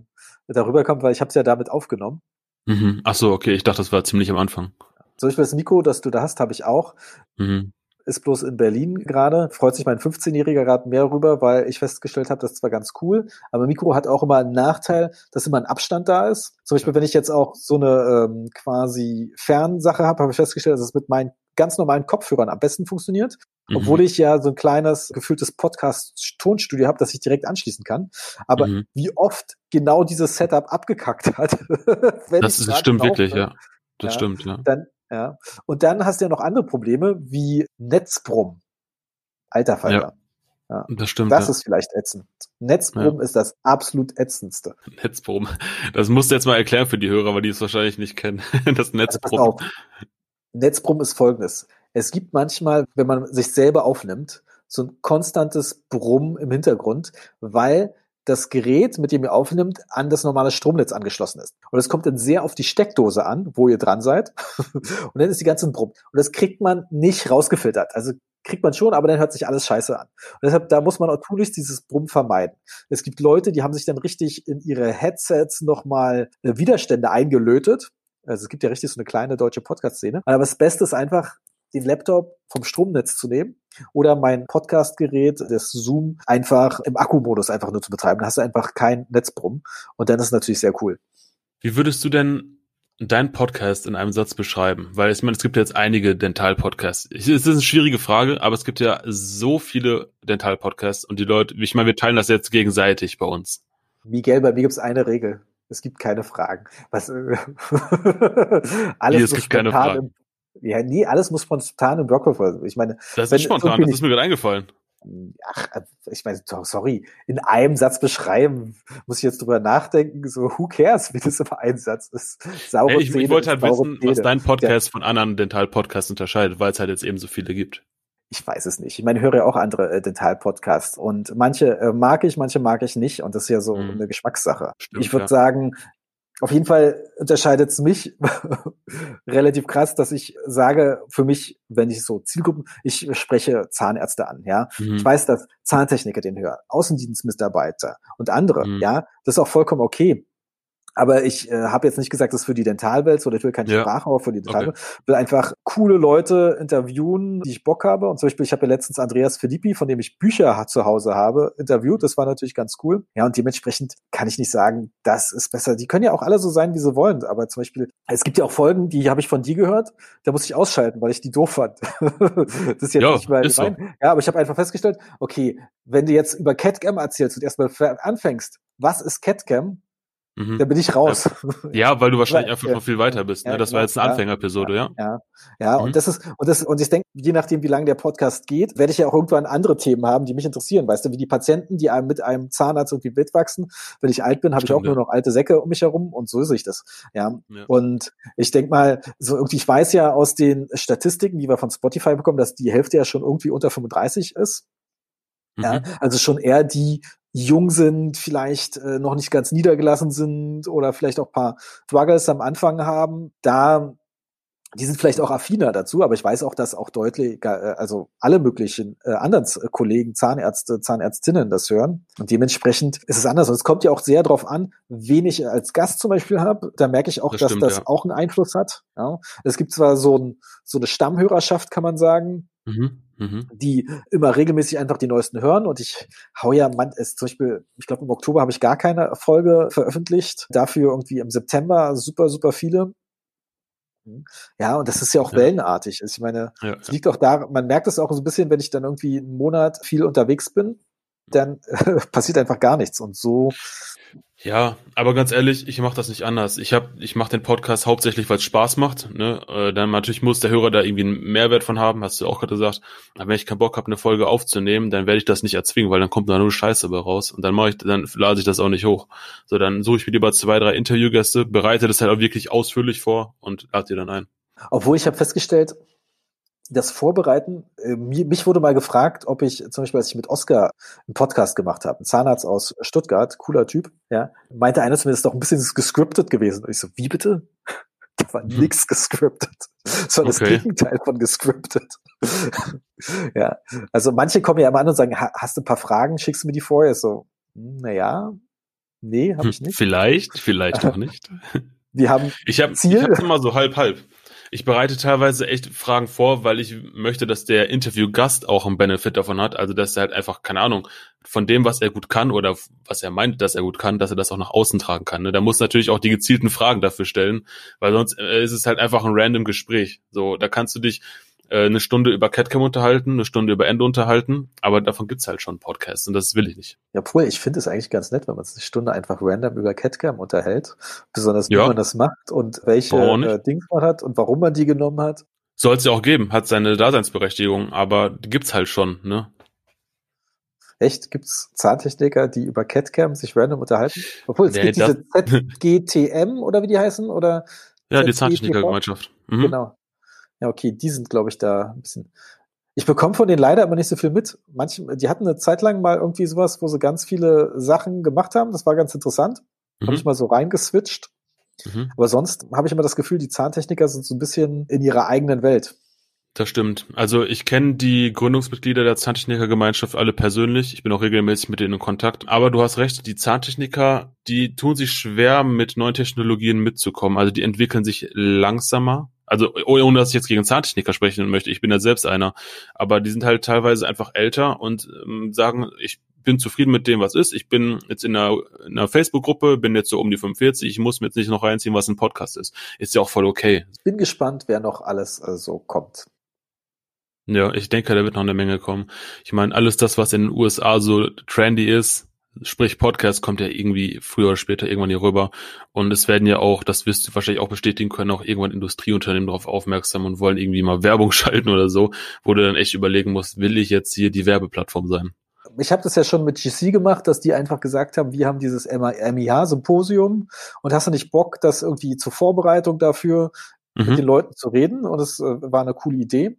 Speaker 3: darüber kommt, weil ich habe es ja damit aufgenommen.
Speaker 2: Mhm. Ach so, okay, ich dachte, das war ziemlich am Anfang.
Speaker 3: Zum Beispiel das Mikro, das du da hast, habe ich auch. Mhm. Ist bloß in Berlin gerade. Freut sich mein 15-Jähriger gerade mehr rüber, weil ich festgestellt habe, das ist zwar ganz cool, aber Mikro hat auch immer einen Nachteil, dass immer ein Abstand da ist. Zum Beispiel, wenn ich jetzt auch so eine ähm, quasi Fernsache habe, habe ich festgestellt, dass es mit meinen ganz normalen Kopfhörern am besten funktioniert. Mhm. Obwohl ich ja so ein kleines, gefühltes Podcast-Tonstudio habe, das ich direkt anschließen kann. Aber mhm. wie oft genau dieses Setup abgekackt hat.
Speaker 2: das ist, stimmt wirklich, ja. Das ja, stimmt, ja.
Speaker 3: Dann, ja. Und dann hast du ja noch andere Probleme wie Netzbrumm. Alter Falter.
Speaker 2: Ja. Das stimmt.
Speaker 3: Das ja. ist vielleicht ätzend. Netzbrumm ja. ist das absolut ätzendste.
Speaker 2: Netzbrumm. Das musst du jetzt mal erklären für die Hörer, weil die es wahrscheinlich nicht kennen. Das Netzbrumm. Also
Speaker 3: Netzbrumm ist folgendes. Es gibt manchmal, wenn man sich selber aufnimmt, so ein konstantes Brummen im Hintergrund, weil das Gerät, mit dem ihr aufnimmt, an das normale Stromnetz angeschlossen ist. Und es kommt dann sehr auf die Steckdose an, wo ihr dran seid. und dann ist die ganze Brumm. Und das kriegt man nicht rausgefiltert. Also kriegt man schon, aber dann hört sich alles scheiße an. Und deshalb, da muss man auch tunlichst dieses Brumm vermeiden. Es gibt Leute, die haben sich dann richtig in ihre Headsets nochmal äh, Widerstände eingelötet. Also es gibt ja richtig so eine kleine deutsche Podcast-Szene. Aber das Beste ist einfach, den Laptop vom Stromnetz zu nehmen oder mein Podcastgerät, das Zoom, einfach im Akkumodus einfach nur zu betreiben. Da hast du einfach kein Netzbrumm und dann ist es natürlich sehr cool.
Speaker 2: Wie würdest du denn deinen Podcast in einem Satz beschreiben? Weil ich meine, es gibt jetzt einige Dental-Podcasts. Es ist eine schwierige Frage, aber es gibt ja so viele Dental-Podcasts und die Leute, ich meine, wir teilen das jetzt gegenseitig bei uns.
Speaker 3: Miguel, bei mir gibt es eine Regel. Es gibt keine Fragen. Was, äh,
Speaker 2: alles Hier, es gibt keine Fragen.
Speaker 3: Im, ja, nee, alles muss spontan im Blog verfolgen. Ich meine,
Speaker 2: das ist spontan, das ist mir gerade eingefallen.
Speaker 3: Ach, äh, ich meine, sorry, in einem Satz beschreiben, muss ich jetzt drüber nachdenken, so who cares, wie das immer ein Satz ist.
Speaker 2: Saure hey, ich, Zähne, ich wollte halt wissen, Zähne. was dein Podcast ja. von anderen Dental-Podcasts unterscheidet, weil es halt jetzt eben so viele gibt.
Speaker 3: Ich weiß es nicht. Ich meine, ich höre ja auch andere äh, Dental-Podcasts und manche äh, mag ich, manche mag ich nicht und das ist ja so mhm. eine Geschmackssache. Stimmt, ich würde ja. sagen, auf jeden Fall unterscheidet es mich relativ krass, dass ich sage, für mich, wenn ich so Zielgruppen, ich spreche Zahnärzte an, ja. Mhm. Ich weiß, dass Zahntechniker den hören, Außendienstmitarbeiter und andere, mhm. ja. Das ist auch vollkommen okay. Aber ich äh, habe jetzt nicht gesagt, das ist für die Dentalwelt oder ich will keine ja. Sprache, aber für die Dentalwelt. Okay. will einfach coole Leute interviewen, die ich Bock habe. Und zum Beispiel, ich habe ja letztens Andreas Filippi, von dem ich Bücher zu Hause habe, interviewt. Das war natürlich ganz cool. Ja, und dementsprechend kann ich nicht sagen, das ist besser. Die können ja auch alle so sein, wie sie wollen. Aber zum Beispiel, es gibt ja auch Folgen, die habe ich von dir gehört. Da muss ich ausschalten, weil ich die doof fand. das ist jetzt ja, nicht mal so. Ja, aber ich habe einfach festgestellt, okay, wenn du jetzt über Catcam erzählst und erstmal anfängst, was ist Catcam? Mhm. Da bin ich raus.
Speaker 2: Ja, weil du wahrscheinlich einfach noch viel weiter bist. Ne? Das war jetzt eine Anfängerepisode, ja.
Speaker 3: Ja, ja. Mhm. und das ist, und das, und ich denke, je nachdem, wie lange der Podcast geht, werde ich ja auch irgendwann andere Themen haben, die mich interessieren. Weißt du, wie die Patienten, die einem mit einem Zahnarzt irgendwie mitwachsen. Wenn ich alt bin, habe ich auch nur noch alte Säcke um mich herum und so sehe ich das. Ja. ja. Und ich denke mal, so irgendwie, ich weiß ja aus den Statistiken, die wir von Spotify bekommen, dass die Hälfte ja schon irgendwie unter 35 ist. Ja, mhm. also schon eher die jung sind, vielleicht äh, noch nicht ganz niedergelassen sind oder vielleicht auch paar Struggles am Anfang haben, da die sind vielleicht auch affiner dazu, aber ich weiß auch, dass auch deutlich, äh, also alle möglichen äh, anderen Kollegen, Zahnärzte, Zahnärztinnen das hören. Und dementsprechend ist es anders. Und es kommt ja auch sehr darauf an, wen ich als Gast zum Beispiel habe. Da merke ich auch, das dass stimmt, das ja. auch einen Einfluss hat. Ja. Es gibt zwar so, ein, so eine Stammhörerschaft, kann man sagen, mhm. Mhm. die immer regelmäßig einfach die neuesten hören. Und ich hau ja, man, ist zum Beispiel, ich glaube im Oktober habe ich gar keine Folge veröffentlicht. Dafür irgendwie im September super, super viele. Mhm. Ja, und das ist ja auch ja. wellenartig. Ich meine, es ja, liegt auch da, man merkt es auch so ein bisschen, wenn ich dann irgendwie einen Monat viel unterwegs bin, dann äh, passiert einfach gar nichts. Und so
Speaker 2: ja, aber ganz ehrlich, ich mache das nicht anders. Ich hab, ich mache den Podcast hauptsächlich, weil es Spaß macht. Ne? Äh, dann natürlich muss der Hörer da irgendwie einen Mehrwert von haben, hast du auch gerade gesagt. Aber wenn ich keinen Bock habe, eine Folge aufzunehmen, dann werde ich das nicht erzwingen, weil dann kommt da nur Scheiße bei raus. Und dann mache ich, dann lade ich das auch nicht hoch. So, dann suche ich mir lieber zwei, drei Interviewgäste, bereite das halt auch wirklich ausführlich vor und lade die dann ein.
Speaker 3: Obwohl ich habe festgestellt, das Vorbereiten, äh, mich wurde mal gefragt, ob ich zum Beispiel, als ich mit Oscar einen Podcast gemacht habe, ein Zahnarzt aus Stuttgart, cooler Typ, ja, meinte einer zu mir, das ist doch ein bisschen gescriptet gewesen. Und ich so, wie bitte? Da war hm. nichts gescriptet. Das war okay. das Gegenteil von gescriptet. ja, also manche kommen ja immer an und sagen, hast du ein paar Fragen, schickst du mir die vorher? So, hm, naja, nee, habe ich nicht.
Speaker 2: Vielleicht, vielleicht auch nicht.
Speaker 3: Wir haben
Speaker 2: ich hab, Ziel. Ich hab's immer so halb halb. Ich bereite teilweise echt Fragen vor, weil ich möchte, dass der Interviewgast auch einen Benefit davon hat. Also, dass er halt einfach, keine Ahnung, von dem, was er gut kann oder was er meint, dass er gut kann, dass er das auch nach außen tragen kann. Ne? Da muss natürlich auch die gezielten Fragen dafür stellen, weil sonst äh, ist es halt einfach ein random Gespräch. So, da kannst du dich äh, eine Stunde über Catcam unterhalten, eine Stunde über Ende unterhalten, aber davon gibt's halt schon Podcasts und das will ich nicht.
Speaker 3: Ja, obwohl, ich finde es eigentlich ganz nett, wenn man sich eine Stunde einfach random über Catcam unterhält, besonders wie ja. man das macht und welche äh, Dinge man hat und warum man die genommen hat.
Speaker 2: Soll es ja auch geben, hat seine Daseinsberechtigung, aber die gibt's halt schon, ne?
Speaker 3: Echt? Gibt's Zahntechniker, die über Catcam sich random unterhalten? Obwohl, es nee, gibt diese ZGTM oder wie die heißen, oder?
Speaker 2: Ja, die Zahntechnikergemeinschaft.
Speaker 3: Mhm. Genau. Ja, okay, die sind, glaube ich, da ein bisschen. Ich bekomme von denen leider immer nicht so viel mit. Manche, die hatten eine Zeit lang mal irgendwie sowas, wo sie ganz viele Sachen gemacht haben. Das war ganz interessant. Mhm. Habe ich mal so reingeswitcht. Mhm. Aber sonst habe ich immer das Gefühl, die Zahntechniker sind so ein bisschen in ihrer eigenen Welt.
Speaker 2: Das stimmt. Also ich kenne die Gründungsmitglieder der Zahntechnikergemeinschaft alle persönlich. Ich bin auch regelmäßig mit denen in Kontakt. Aber du hast recht, die Zahntechniker, die tun sich schwer, mit neuen Technologien mitzukommen. Also die entwickeln sich langsamer also ohne dass ich jetzt gegen Zahntechniker sprechen möchte, ich bin ja selbst einer, aber die sind halt teilweise einfach älter und ähm, sagen, ich bin zufrieden mit dem, was ist. Ich bin jetzt in einer, in einer Facebook-Gruppe, bin jetzt so um die 45, ich muss mir jetzt nicht noch reinziehen, was ein Podcast ist. Ist ja auch voll okay.
Speaker 3: Bin gespannt, wer noch alles äh, so kommt.
Speaker 2: Ja, ich denke, da wird noch eine Menge kommen. Ich meine, alles das, was in den USA so trendy ist, sprich Podcast, kommt ja irgendwie früher oder später irgendwann hier rüber. Und es werden ja auch, das wirst du wahrscheinlich auch bestätigen können, auch irgendwann Industrieunternehmen darauf aufmerksam und wollen irgendwie mal Werbung schalten oder so, wo du dann echt überlegen musst, will ich jetzt hier die Werbeplattform sein?
Speaker 3: ich habe das ja schon mit GC gemacht, dass die einfach gesagt haben, wir haben dieses MIH-Symposium und hast du nicht Bock, das irgendwie zur Vorbereitung dafür mhm. mit den Leuten zu reden? Und es äh, war eine coole Idee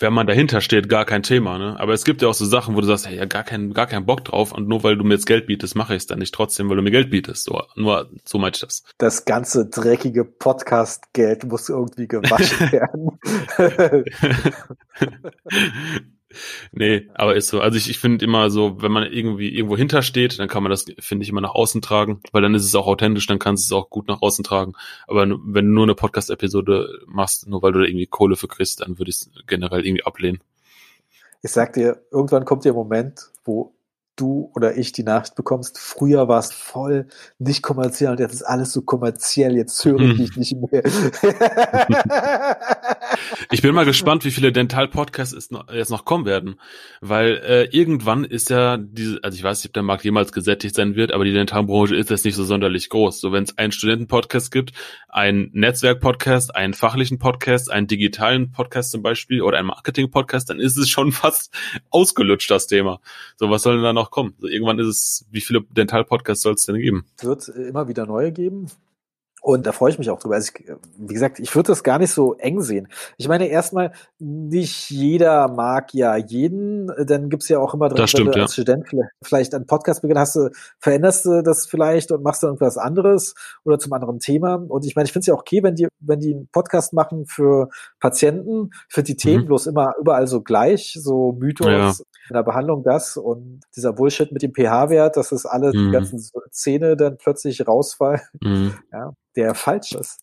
Speaker 2: wenn man dahinter steht, gar kein Thema, ne? Aber es gibt ja auch so Sachen, wo du sagst, hey, ja, gar keinen, gar keinen Bock drauf und nur weil du mir jetzt Geld bietest, mache ich es dann nicht trotzdem, weil du mir Geld bietest. So, nur so meinte ich das.
Speaker 3: Das ganze dreckige Podcast-Geld muss irgendwie gewaschen werden.
Speaker 2: nee, aber ist so. Also ich, ich finde immer so, wenn man irgendwie irgendwo hintersteht, dann kann man das, finde ich, immer nach außen tragen, weil dann ist es auch authentisch, dann kannst du es auch gut nach außen tragen. Aber wenn du nur eine Podcast-Episode machst, nur weil du da irgendwie Kohle für kriegst, dann würde ich es generell irgendwie ablehnen.
Speaker 3: Ich sag dir, irgendwann kommt der Moment, wo du oder ich die Nachricht bekommst, früher war es voll nicht kommerziell und jetzt ist alles so kommerziell, jetzt höre ich dich nicht mehr.
Speaker 2: ich bin mal gespannt, wie viele Dental-Podcasts jetzt noch kommen werden, weil äh, irgendwann ist ja diese, also ich weiß nicht, ob der Markt jemals gesättigt sein wird, aber die Dentalbranche ist jetzt nicht so sonderlich groß. So wenn es einen Studenten-Podcast gibt, einen Netzwerk-Podcast, einen fachlichen Podcast, einen digitalen Podcast zum Beispiel oder einen Marketing-Podcast, dann ist es schon fast ausgelutscht, das Thema. So, was soll denn da noch Also irgendwann ist es, wie viele Dental-Podcasts soll es denn geben?
Speaker 3: Es wird immer wieder neue geben. Und da freue ich mich auch drüber. Also ich, wie gesagt, ich würde das gar nicht so eng sehen. Ich meine, erstmal, nicht jeder mag ja jeden. Dann gibt's ja auch immer
Speaker 2: drin, stimmt, wenn du
Speaker 3: als Student vielleicht einen Podcast beginnst, hast du, veränderst du das vielleicht und machst dann irgendwas anderes oder zum anderen Thema. Und ich meine, ich finde es ja auch okay, wenn die, wenn die einen Podcast machen für Patienten, für die Themen mhm. bloß immer überall so gleich, so Mythos, ja in der Behandlung das und dieser Bullshit mit dem pH-Wert, dass es alle mhm. die ganzen Zähne dann plötzlich rausfallen, mhm. ja, der falsch ist.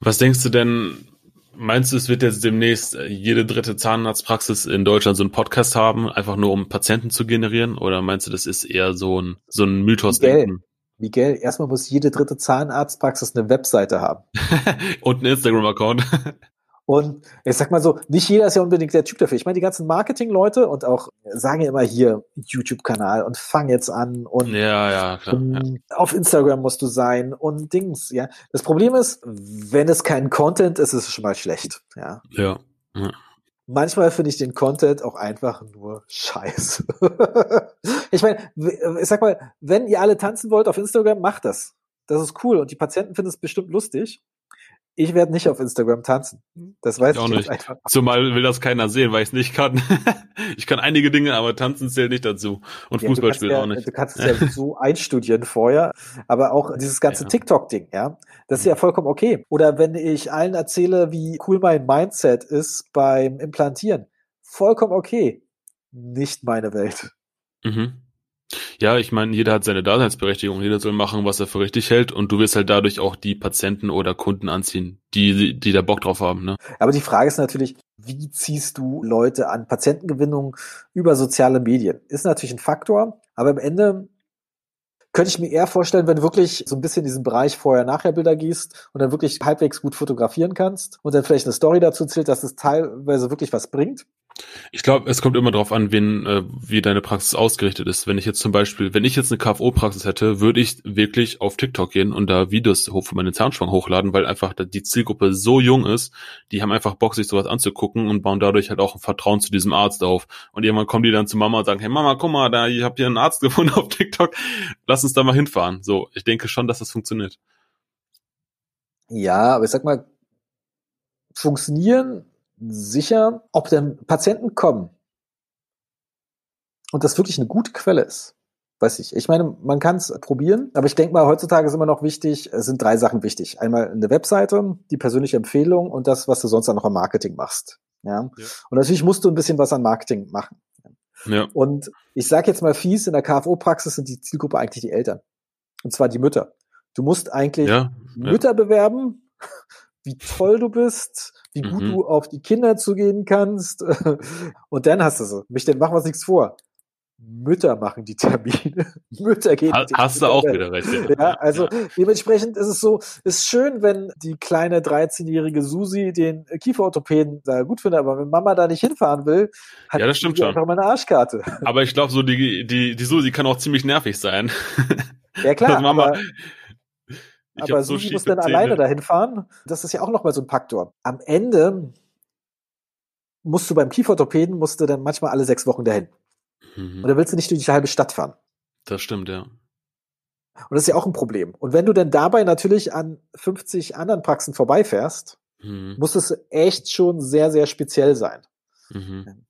Speaker 2: Was denkst du denn, Meinst du, es wird jetzt demnächst äh, jede dritte Zahnarztpraxis in Deutschland so einen Podcast haben, einfach nur um Patienten zu generieren? Oder meinst du, das ist eher so ein, so ein Mythos-Denken?
Speaker 3: Miguel, erstmal muss jede dritte Zahnarztpraxis eine Webseite haben.
Speaker 2: Und einen Instagram-Account.
Speaker 3: Und ich sag mal so, nicht jeder ist ja unbedingt der Typ dafür. Ich meine, die ganzen Marketing-Leute und auch sagen ja immer hier YouTube-Kanal und fang jetzt an und
Speaker 2: ja, ja, klar, ja.
Speaker 3: auf Instagram musst du sein und Dings, ja. Das Problem ist, wenn es kein Content ist, ist es schon mal schlecht, ja.
Speaker 2: Ja. ja.
Speaker 3: Manchmal finde ich den Content auch einfach nur scheiße. ich meine, ich sag mal, wenn ihr alle tanzen wollt auf Instagram, macht das. Das ist cool und die Patienten finden es bestimmt lustig ich werde nicht auf Instagram tanzen. Das weiß ich,
Speaker 2: auch nicht. Einfach. Zumal will das keiner sehen, weil ich es nicht kann. ich kann einige Dinge, aber tanzen zählt nicht dazu. Und ja, Fußball spielen
Speaker 3: ja,
Speaker 2: auch nicht.
Speaker 3: Du kannst es ja so einstudieren vorher. Aber auch dieses ganze ja. TikTok-Ding, ja. Das ist ja vollkommen okay. Oder wenn ich allen erzähle, wie cool mein Mindset ist beim Implantieren. Vollkommen okay. Nicht meine Welt.
Speaker 2: Mhm. Ja, ich meine, jeder hat seine Daseinsberechtigung, jeder soll machen, was er für richtig hält und du wirst halt dadurch auch die Patienten oder Kunden anziehen, die, die da Bock drauf haben. Ne?
Speaker 3: Aber die Frage ist natürlich, wie ziehst du Leute an? Patientengewinnung über soziale Medien ist natürlich ein Faktor, aber am Ende könnte ich mir eher vorstellen, wenn du wirklich so ein bisschen in diesen Bereich Vorher-Nachher-Bilder gehst und dann wirklich halbwegs gut fotografieren kannst und dann vielleicht eine Story dazu zählt, dass es teilweise wirklich was bringt.
Speaker 2: Ich glaube, es kommt immer darauf an, wen, äh, wie deine Praxis ausgerichtet ist. Wenn ich jetzt zum Beispiel, wenn ich jetzt eine KFO-Praxis hätte, würde ich wirklich auf TikTok gehen und da Videos hoch für meine Zahnspangen hochladen, weil einfach die Zielgruppe so jung ist, die haben einfach Bock, sich sowas anzugucken und bauen dadurch halt auch ein Vertrauen zu diesem Arzt auf. Und irgendwann kommen die dann zu Mama und sagen, hey Mama, guck mal, da, ich habe hier einen Arzt gefunden auf TikTok, lass uns da mal hinfahren. So, ich denke schon, dass das funktioniert.
Speaker 3: Ja, aber ich sag mal, funktionieren sicher, ob denn Patienten kommen und das wirklich eine gute Quelle ist. Weiß ich. Ich meine, man kann es probieren, aber ich denke mal, heutzutage ist immer noch wichtig, es sind drei Sachen wichtig. Einmal eine Webseite, die persönliche Empfehlung und das, was du sonst dann noch am Marketing machst. Ja? ja. Und natürlich musst du ein bisschen was an Marketing machen. Ja. Und ich sage jetzt mal fies, in der KFO-Praxis sind die Zielgruppe eigentlich die Eltern. Und zwar die Mütter. Du musst eigentlich ja, Mütter bewerben, wie toll du bist, wie gut mhm. du auf die Kinder zugehen kannst. Und dann hast du so. Mich denn machen wir uns nichts vor. Mütter machen die Termine. Mütter gehen.
Speaker 2: Ha, hast du auch wieder recht.
Speaker 3: Ja, ja also ja. dementsprechend ist es so, ist schön, wenn die kleine 13-jährige Susi den Kieferorthopäden da gut findet, aber wenn Mama da nicht hinfahren will,
Speaker 2: hat ja, das stimmt schon.
Speaker 3: einfach mal eine Arschkarte.
Speaker 2: Aber ich glaube, so die, die, die Susi kann auch ziemlich nervig sein.
Speaker 3: Ja klar, Mama, aber, aber Susi so muss dann Zähne. alleine dahin fahren. Das ist ja auch nochmal so ein Faktor. Am Ende musst du beim Kieferorthopäden, musst du dann manchmal alle sechs Wochen dahin. Mhm. Und dann willst du nicht durch die halbe Stadt fahren.
Speaker 2: Das stimmt, ja.
Speaker 3: Und das ist ja auch ein Problem. Und wenn du denn dabei natürlich an 50 anderen Praxen vorbeifährst, mhm. muss es echt schon sehr, sehr speziell sein. Mhm.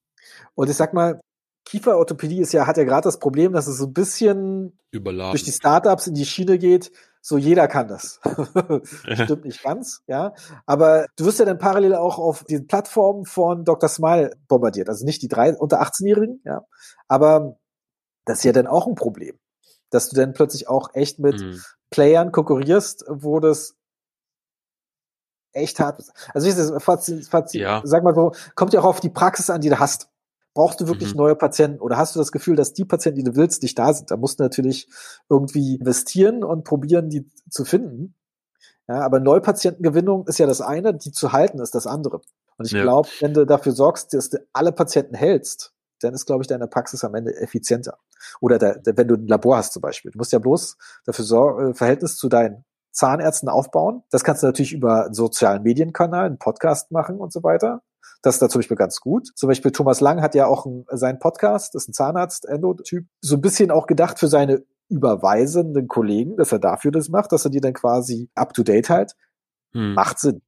Speaker 3: Und ich sag mal, Kieferorthopädie ist ja, hat ja gerade das Problem, dass es so ein bisschen
Speaker 2: Überladen.
Speaker 3: durch die Startups in die Schiene geht. So jeder kann das. Stimmt nicht ganz, ja. Aber du wirst ja dann parallel auch auf die Plattformen von Dr. Smile bombardiert. Also nicht die drei unter 18-Jährigen, ja. Aber das ist ja dann auch ein Problem. Dass du dann plötzlich auch echt mit mhm. Playern konkurrierst, wo das echt hart ist. Also wie ist das Fazit, Fazit ja. sag mal so, kommt ja auch auf die Praxis an, die du hast. Brauchst du wirklich mhm. neue Patienten oder hast du das Gefühl, dass die Patienten, die du willst, nicht da sind? Da musst du natürlich irgendwie investieren und probieren, die zu finden. Ja, aber Neupatientengewinnung ist ja das eine, die zu halten ist das andere. Und ich ja. glaube, wenn du dafür sorgst, dass du alle Patienten hältst, dann ist, glaube ich, deine Praxis am Ende effizienter. Oder da, da, wenn du ein Labor hast zum Beispiel. Du musst ja bloß dafür sorgen, äh, Verhältnis zu deinen Zahnärzten aufbauen. Das kannst du natürlich über einen sozialen Medienkanal, einen Podcast machen und so weiter. Das ist da zum Beispiel ganz gut. Zum Beispiel Thomas Lang hat ja auch einen, seinen Podcast, das ist ein Zahnarzt-Endo-Typ, so ein bisschen auch gedacht für seine überweisenden Kollegen, dass er dafür das macht, dass er die dann quasi up-to-date halt. Hm. Macht Sinn.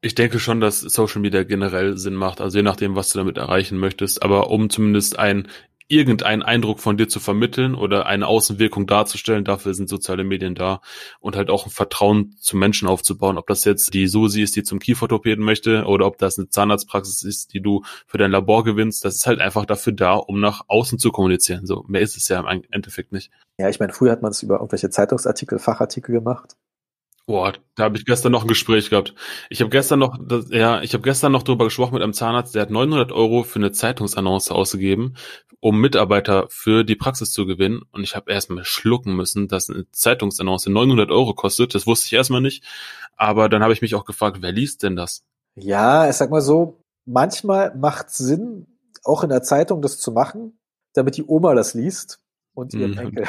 Speaker 2: Ich denke schon, dass Social Media generell Sinn macht, also je nachdem, was du damit erreichen möchtest. Aber um zumindest ein irgendeinen Eindruck von dir zu vermitteln oder eine Außenwirkung darzustellen. Dafür sind soziale Medien da und halt auch ein Vertrauen zu Menschen aufzubauen. Ob das jetzt die Susi ist, die zum Kieferorthopäden möchte oder ob das eine Zahnarztpraxis ist, die du für dein Labor gewinnst. Das ist halt einfach dafür da, um nach außen zu kommunizieren. So mehr ist es ja im Endeffekt nicht.
Speaker 3: Ja, ich meine, früher hat man es über irgendwelche Zeitungsartikel, Fachartikel gemacht.
Speaker 2: Boah, da habe ich gestern noch ein Gespräch gehabt. Ich habe gestern noch, das, ja, ich habe gestern noch drüber gesprochen mit einem Zahnarzt, der hat 900 Euro für eine Zeitungsannonce ausgegeben, um Mitarbeiter für die Praxis zu gewinnen. Und ich habe erstmal schlucken müssen, dass eine Zeitungsannonce 900 Euro kostet. Das wusste ich erstmal nicht. Aber dann habe ich mich auch gefragt, wer liest denn das?
Speaker 3: Ja, ich sag mal so, manchmal macht Sinn, auch in der Zeitung das zu machen, damit die Oma das liest und ihren mhm. Enkel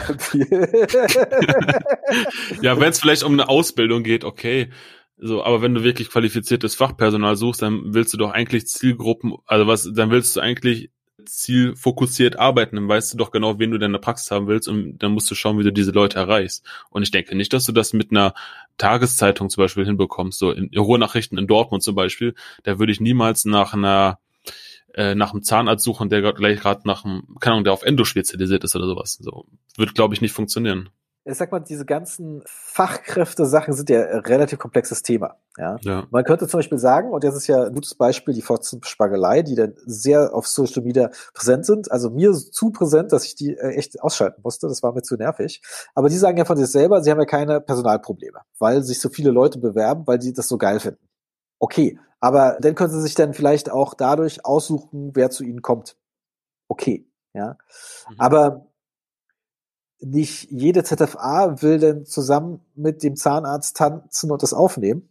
Speaker 2: ja, wenn es vielleicht um eine Ausbildung geht, okay. So, aber wenn du wirklich qualifiziertes Fachpersonal suchst, dann willst du doch eigentlich Zielgruppen, also was, dann willst du eigentlich zielfokussiert arbeiten, dann weißt du doch genau, wen du in der Praxis haben willst und dann musst du schauen, wie du diese Leute erreichst. Und ich denke nicht, dass du das mit einer Tageszeitung zum Beispiel hinbekommst, so in Ruhrnachrichten in Dortmund zum Beispiel, da würde ich niemals nach einer äh, nach einem Zahnarzt suchen, der gleich gerade nach einem, keine Ahnung, der auf Endo spezialisiert ist oder sowas. So wird, glaube ich, nicht funktionieren.
Speaker 3: Ich sag mal, diese ganzen Fachkräfte-Sachen sind ja relativ komplexes Thema. Ja?
Speaker 2: ja?
Speaker 3: Man könnte zum Beispiel sagen, und das ist ja ein gutes Beispiel, die Fotzen-Spargelei, die dann sehr auf Social Media präsent sind. Also mir zu präsent, dass ich die äh, echt ausschalten musste. Das war mir zu nervig. Aber die sagen ja von sich selber, sie haben ja keine Personalprobleme, weil sich so viele Leute bewerben, weil die das so geil finden. Okay, aber dann können sie sich dann vielleicht auch dadurch aussuchen, wer zu ihnen kommt. Okay, ja. Mhm. Aber nicht jede ZFA will denn zusammen mit dem Zahnarzt tanzen und das aufnehmen.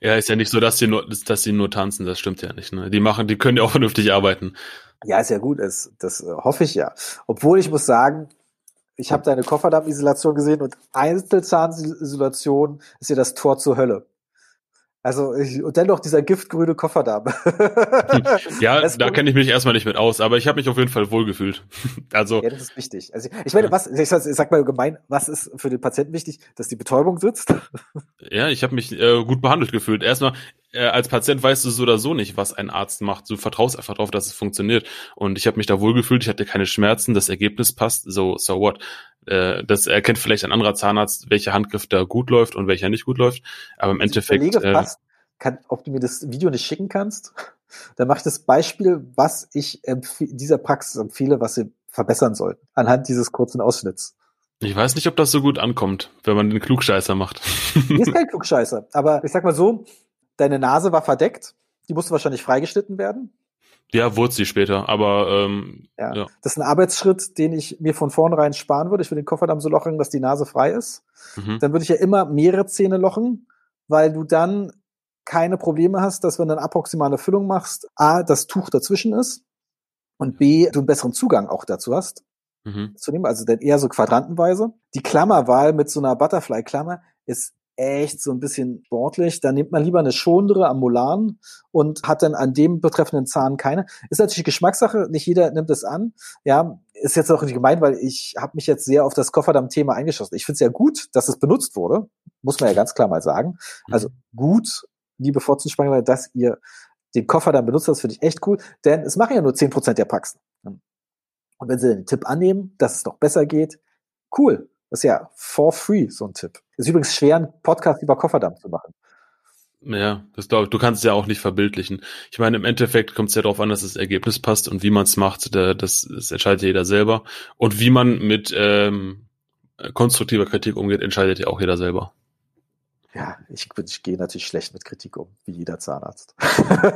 Speaker 2: Ja, ist ja nicht so, dass sie nur, dass sie nur tanzen, das stimmt ja nicht. Ne? Die machen, die können ja auch vernünftig arbeiten.
Speaker 3: Ja, ist ja gut, das, das äh, hoffe ich ja. Obwohl ich muss sagen, ich habe deine Kofferdamm-Isolation gesehen und Einzelzahnisolation ist ja das Tor zur Hölle. Also ich, und dennoch dieser giftgrüne Kofferdamm.
Speaker 2: ja, da kenne ich mich erstmal nicht mit aus, aber ich habe mich auf jeden Fall wohlgefühlt. also
Speaker 3: ja, das ist wichtig. Also ich meine, was ich, sag mal gemein, was ist für den Patienten wichtig, dass die Betäubung sitzt?
Speaker 2: ja, ich habe mich äh, gut behandelt gefühlt. Erstmal äh, als Patient weißt du so oder so nicht, was ein Arzt macht. Du vertraust einfach darauf, dass es funktioniert. Und ich habe mich da wohlgefühlt. Ich hatte keine Schmerzen. Das Ergebnis passt. So so what? Äh, das erkennt vielleicht ein anderer Zahnarzt, welcher Handgriff da gut läuft und welcher nicht gut läuft. Aber im Endeffekt.
Speaker 3: Überlege äh, fast, kann, ob du mir das Video nicht schicken kannst. Dann mache ich das Beispiel, was ich dieser Praxis empfehle, was sie verbessern sollten, anhand dieses kurzen Ausschnitts.
Speaker 2: Ich weiß nicht, ob das so gut ankommt, wenn man den Klugscheißer macht.
Speaker 3: Die ist kein Klugscheißer, aber ich sag mal so, deine Nase war verdeckt, die musste wahrscheinlich freigeschnitten werden.
Speaker 2: Ja, wurde sie später, aber ähm,
Speaker 3: ja. ja. Das ist ein Arbeitsschritt, den ich mir von vornherein sparen würde. Ich würde den Kofferdamm so lochen, dass die Nase frei ist. Mhm. Dann würde ich ja immer mehrere Zähne lochen, weil du dann keine Probleme hast, dass wenn du eine approximale Füllung machst, A, das Tuch dazwischen ist und B, du einen besseren Zugang auch dazu hast. Mhm. Zu nehmen, also dann eher so quadrantenweise. Die Klammerwahl mit so einer Butterfly-Klammer ist echt so ein bisschen sportlich. Da nimmt man lieber eine schonendere am Molaren und hat dann an dem betreffenden Zahn keine. Ist natürlich Geschmackssache, nicht jeder nimmt es an. Ja, ist jetzt auch nicht gemeint, weil ich habe mich jetzt sehr auf das Kofferdamm-Thema eingeschossen. Ich finde es ja gut, dass es benutzt wurde, muss man ja ganz klar mal sagen. Also mhm. gut, liebe Fotzenspanger, dass ihr den Kofferdamm benutzt, das finde ich echt cool, denn es machen ja nur zehn Prozent der Praxen. Und wenn sie den Tipp annehmen, dass es noch besser geht, cool. Das ist ja for free, so ein Tipp. Ist übrigens schwer, einen Podcast über Kofferdamm zu machen.
Speaker 2: Ja, das glaube ich. Du kannst es ja auch nicht verbildlichen. Ich meine, im Endeffekt kommt es ja darauf an, dass das Ergebnis passt und wie man es macht, das, das entscheidet jeder selber. Und wie man mit ähm, konstruktiver Kritik umgeht, entscheidet ja auch jeder selber
Speaker 3: ja, ich, ich gehe natürlich schlecht mit Kritik um, wie jeder Zahnarzt.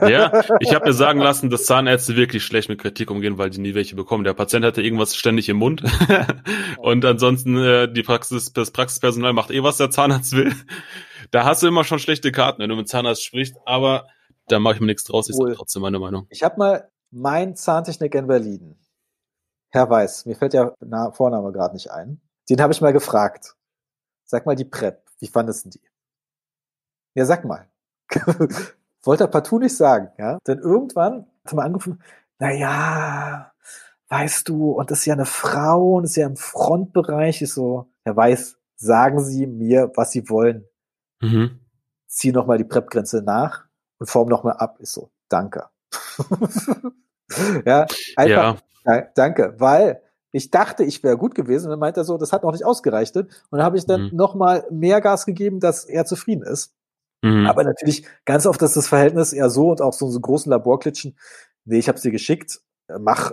Speaker 2: Ja, ich habe mir sagen lassen, dass Zahnärzte wirklich schlecht mit Kritik umgehen, weil die nie welche bekommen. Der Patient hatte irgendwas ständig im Mund und ansonsten äh, die Praxis, das Praxispersonal macht eh, was der Zahnarzt will. Da hast du immer schon schlechte Karten, wenn du mit Zahnarzt sprichst, aber da mache ich mir nichts draus, ist cool. trotzdem meine Meinung.
Speaker 3: Ich habe mal mein Zahntechniker in Berlin, Herr Weiß, mir fällt der Vorname gerade nicht ein, den habe ich mal gefragt. Sag mal die PrEP, wie fandest du die? Ja, sag mal. Wollte er partout nicht sagen, ja. Denn irgendwann hat er mal angefangen, na ja, weißt du, und das ist ja eine Frau und ist ja im Frontbereich, ist so, er weiß, sagen Sie mir, was Sie wollen. Mhm. Zieh nochmal die Prep-Grenze nach und form nochmal ab. Ist so, danke. ja, einfach, ja. danke, weil ich dachte, ich wäre gut gewesen. Und dann meint er so, das hat noch nicht ausgereicht. Und dann habe ich dann mhm. nochmal mehr Gas gegeben, dass er zufrieden ist. Mhm. Aber natürlich ganz oft ist das Verhältnis eher so und auch so, so großen Laborklitschen. Nee, ich hab's dir geschickt, äh, mach,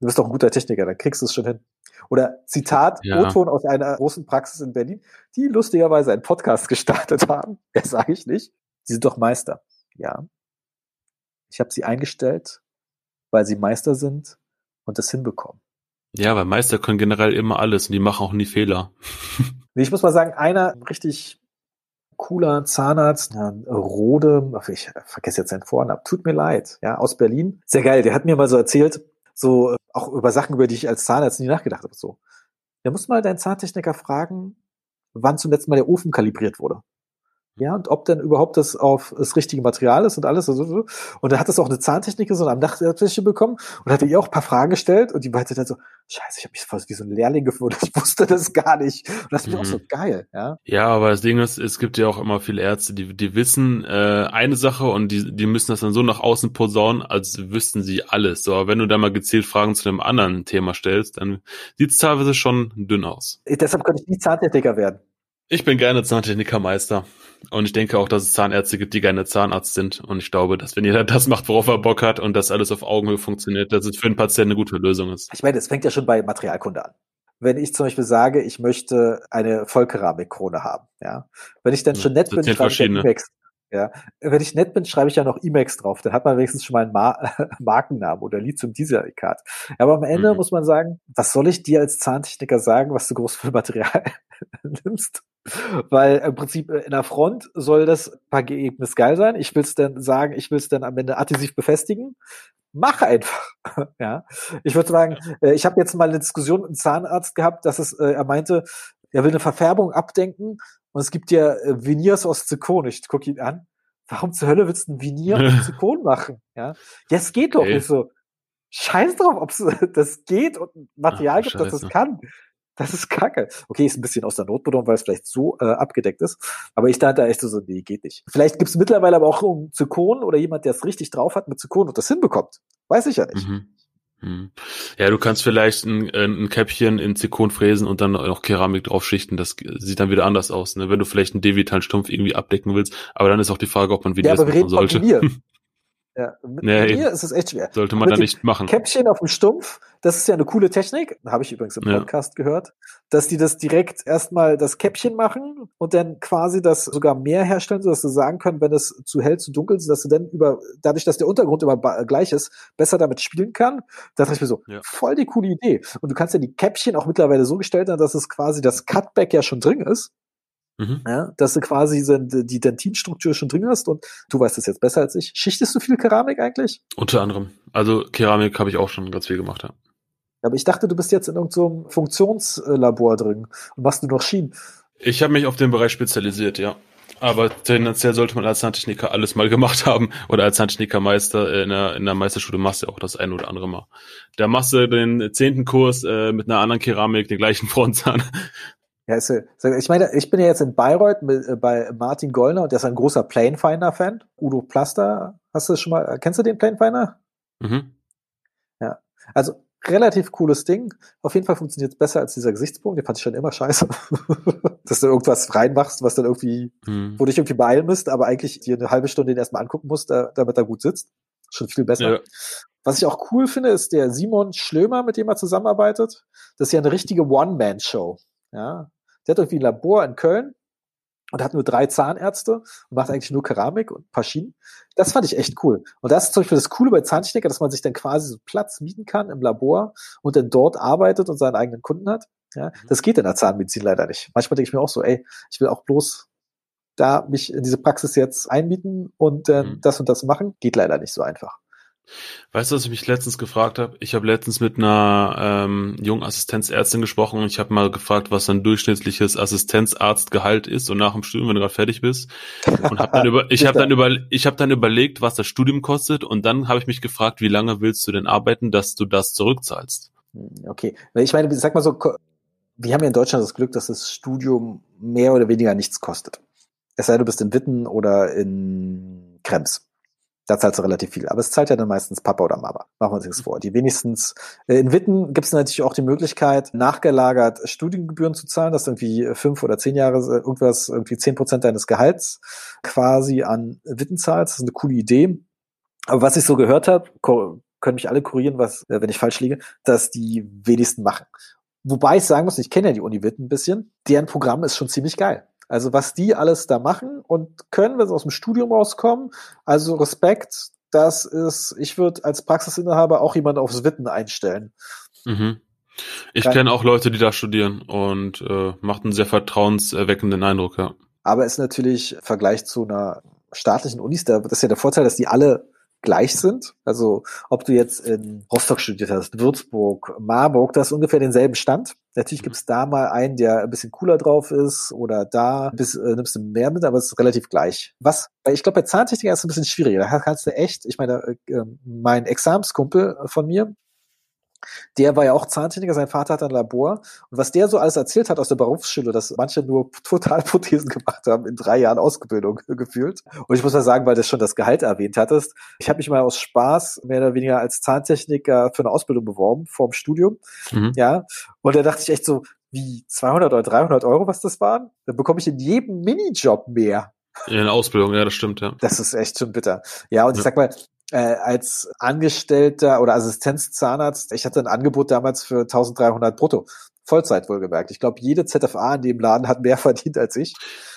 Speaker 3: du bist doch ein guter Techniker, dann kriegst du es schon hin. Oder Zitat, ja. O-Ton aus einer großen Praxis in Berlin, die lustigerweise einen Podcast gestartet haben. Das sage ich nicht. Sie sind doch Meister. Ja. Ich habe sie eingestellt, weil sie Meister sind und das hinbekommen.
Speaker 2: Ja, weil Meister können generell immer alles und die machen auch nie Fehler.
Speaker 3: nee, ich muss mal sagen, einer richtig cooler Zahnarzt, Rode, ich vergesse jetzt seinen Vornamen, tut mir leid, ja, aus Berlin. Sehr geil, der hat mir mal so erzählt, so äh, auch über Sachen, über die ich als Zahnarzt nie nachgedacht habe. So, der muss mal deinen Zahntechniker fragen, wann zum letzten Mal der Ofen kalibriert wurde. Ja, und ob denn überhaupt das auf das richtige Material ist und alles. Und, so. und da hat das auch eine Zahntechnikerin so am Nachttisch bekommen und hat ihr auch ein paar Fragen gestellt und die meinte dann so, scheiße, ich habe mich fast wie so ein Lehrling gefunden, ich wusste das gar nicht. Und das ist mhm. auch so geil, ja.
Speaker 2: Ja, aber das Ding ist, es gibt ja auch immer viele Ärzte, die, die wissen äh, eine Sache und die, die müssen das dann so nach außen posaunen, als wüssten sie alles. So, aber wenn du da mal gezielt Fragen zu einem anderen Thema stellst, dann sieht es teilweise schon dünn aus.
Speaker 3: Deshalb könnte ich nie Zahntechniker werden.
Speaker 2: Ich bin gerne Zahntechnikermeister. Und ich denke auch, dass es Zahnärzte gibt, die gerne Zahnarzt sind. Und ich glaube, dass wenn jeder das macht, worauf er Bock hat und das alles auf Augenhöhe funktioniert, dass es für den Patienten eine gute Lösung ist.
Speaker 3: Ich meine, es fängt ja schon bei Materialkunde an. Wenn ich zum Beispiel sage, ich möchte eine Vollkeramikkrone haben, ja. Wenn ich dann schon nett bin, schreibe ich Emacs. Ja. Wenn ich nett bin, schreibe ich ja noch Emacs drauf. Dann hat man wenigstens schon mal einen Mar Markennamen oder Lithium Dieselikat. Aber am Ende mhm. muss man sagen, was soll ich dir als Zahntechniker sagen, was du groß für Material nimmst? Weil im Prinzip äh, in der Front soll das Ergebnis geil sein. Ich will es dann sagen, ich will es dann am Ende adhesiv befestigen. Mach einfach. ja. Ich würde sagen, äh, ich habe jetzt mal eine Diskussion mit einem Zahnarzt gehabt, dass es, äh, er meinte, er will eine Verfärbung abdenken und es gibt ja Veneers aus Zirkon. Ich gucke ihn an. Warum zur Hölle willst du ein Veneer aus Zirkon machen? Ja, ja es geht doch. Okay. Ich so, scheiß drauf, ob das geht und ein Material Ach, gibt, das das kann. Das ist kacke. Okay, ist ein bisschen aus der Not benommen, weil es vielleicht so äh, abgedeckt ist. Aber ich dachte echt so, nee, geht nicht. Vielleicht gibt es mittlerweile aber auch um Zykon oder jemand, der es richtig drauf hat mit Zykon und das hinbekommt. Weiß ich ja nicht. Mhm.
Speaker 2: mhm. Ja, du kannst vielleicht ein, äh, ein Käppchen in Zirkon fräsen und dann noch Keramik draufschichten. Das sieht dann wieder anders aus, ne? Wenn du vielleicht einen devitalen Stumpf irgendwie abdecken willst. Aber dann ist auch die Frage, ob man wieder ja,
Speaker 3: das machen sollte. Ja, mit
Speaker 2: Nee,
Speaker 3: mir ist es echt schwer.
Speaker 2: Sollte man da nicht machen.
Speaker 3: Käppchen auf dem Stumpf, das ist ja eine coole Technik, habe ich übrigens im
Speaker 2: Ja.
Speaker 3: Podcast gehört, dass die das direkt erstmal das Käppchen machen und dann quasi das sogar mehr herstellen, sodass sie sagen können, wenn es zu hell, zu dunkel ist, dass sie dann über, dadurch, dass der Untergrund immer gleich ist, besser damit spielen kann. Da dachte ich mir so,
Speaker 2: Ja.
Speaker 3: voll die coole Idee. Und du kannst ja die Käppchen auch mittlerweile so gestellt haben, dass es quasi das Cutback ja schon drin ist.
Speaker 2: Mhm.
Speaker 3: Ja, dass du quasi so die Dentinstruktur schon drin hast und du weißt das jetzt besser als ich. Schichtest du viel Keramik eigentlich?
Speaker 2: Unter anderem. Also Keramik habe ich auch schon ganz viel gemacht, ja.
Speaker 3: Aber ich dachte, du bist jetzt in irgendeinem Funktionslabor drin und machst du noch Schienen.
Speaker 2: Ich habe mich auf den Bereich spezialisiert, ja. Aber tendenziell sollte man als Zahntechniker alles mal gemacht haben. Oder als Zahntechnikermeister in der, in der Meisterschule machst du auch das eine oder andere Mal. Da machst du den zehnten Kurs äh, mit einer anderen Keramik, den gleichen Frontzahn.
Speaker 3: Ja, ist, ja- ich meine, ich bin ja jetzt in Bayreuth mit, äh, bei Martin Gollner und der ist ein großer Planefinder-Fan. Udo Plaster, hast du schon mal, kennst du den Planefinder?
Speaker 2: Mhm.
Speaker 3: Also relativ cooles Ding. Auf jeden Fall funktioniert es besser als dieser Gesichtspunkt. Den fand ich schon immer scheiße. Dass du irgendwas reinmachst, was dann irgendwie,
Speaker 2: Mhm.
Speaker 3: wo du dich irgendwie beeilen müsst, aber eigentlich dir eine halbe Stunde den erstmal angucken musst, da, damit er gut sitzt. Schon viel besser.
Speaker 2: Ja.
Speaker 3: Was ich auch cool finde, ist der Simon Schlömer, mit dem er zusammenarbeitet. Das ist ja eine richtige One-Man-Show. Ja. Der hat irgendwie ein Labor in Köln und hat nur drei Zahnärzte und macht eigentlich nur Keramik und ein paar Schienen. Das fand ich echt cool. Und das ist zum Beispiel das Coole bei Zahntechniker, dass man sich dann quasi so Platz mieten kann im Labor und dann dort arbeitet und seinen eigenen Kunden hat. Ja, das geht in der Zahnmedizin leider nicht. Manchmal denke ich mir auch so, ey, ich will auch bloß da mich in diese Praxis jetzt einmieten und äh,
Speaker 2: Mhm.
Speaker 3: das und das machen. Geht leider nicht so einfach.
Speaker 2: Weißt du, was ich mich letztens gefragt habe? Ich habe letztens mit einer ähm, jungen Assistenzärztin gesprochen und ich habe mal gefragt, was ein durchschnittliches Assistenzarztgehalt ist und nach dem Studium, wenn du gerade fertig bist. Und hab dann über, ich habe dann über, ich habe dann überlegt, was das Studium kostet und dann habe ich mich gefragt, wie lange willst du denn arbeiten, dass du das zurückzahlst?
Speaker 3: Hm, Okay. Ich meine, sag mal so, wir haben ja in Deutschland das Glück, dass das Studium mehr oder weniger nichts kostet. Es sei denn, du bist in Witten oder in Krems. Da zahlst du relativ viel. Aber es zahlt ja dann meistens Papa oder Mama. Machen wir uns nichts vor. Die wenigstens, äh, in Witten gibt es natürlich auch die Möglichkeit, nachgelagert Studiengebühren zu zahlen, dass du irgendwie fünf oder zehn Jahre äh, irgendwas, irgendwie zehn Prozent deines Gehalts quasi an Witten zahlst. Das ist eine coole Idee. Aber was ich so gehört habe, können mich alle kurieren, was, äh, wenn ich falsch liege, dass die wenigsten machen. Wobei ich sagen muss, ich kenne ja die Uni Witten ein bisschen, deren Programm ist schon ziemlich geil. Also was die alles da machen und können, wenn sie aus dem Studium rauskommen, also Respekt, das ist, ich würde als Praxisinhaber auch jemanden aufs Witten einstellen.
Speaker 2: Mhm. Ich kenne auch Leute, die da studieren und äh, macht einen sehr vertrauenserweckenden Eindruck, ja.
Speaker 3: Aber ist natürlich im Vergleich zu einer staatlichen Unis, da, das ist ja der Vorteil, dass die alle gleich sind. Also ob du jetzt in Rostock studiert hast, Würzburg, Marburg, das ist ungefähr denselben Stand. Natürlich
Speaker 2: Mhm.
Speaker 3: gibt's da mal einen, der ein bisschen cooler drauf ist oder da bis, äh, nimmst du mehr mit, aber es ist relativ gleich. Was, ich glaube, bei Zahntechniker ist es ein bisschen schwieriger. Da kannst du echt, ich meine, äh, äh, mein Examskumpel von mir, der war ja auch Zahntechniker, sein Vater hat ein Labor. Und was der so alles erzählt hat aus der Berufsschule, dass manche nur Totalprothesen gemacht haben, in drei Jahren Ausbildung gefühlt. Und ich muss mal sagen, weil du schon das Gehalt erwähnt hattest, ich habe mich mal aus Spaß mehr oder weniger als Zahntechniker für eine Ausbildung beworben, vorm Studium.
Speaker 2: Mhm.
Speaker 3: Ja. Und da dachte ich echt so, wie 200 oder 300 Euro, was das waren? Dann bekomme ich in jedem Minijob mehr.
Speaker 2: In der Ausbildung, ja, das stimmt, ja.
Speaker 3: Das ist echt schon bitter. Ja, und ich
Speaker 2: Ja.
Speaker 3: sag mal, äh, als Angestellter oder Assistenzzahnarzt, ich hatte ein Angebot damals für 1300 brutto. Vollzeit wohlgemerkt. Ich glaube, jede ZFA in dem Laden hat mehr verdient als ich.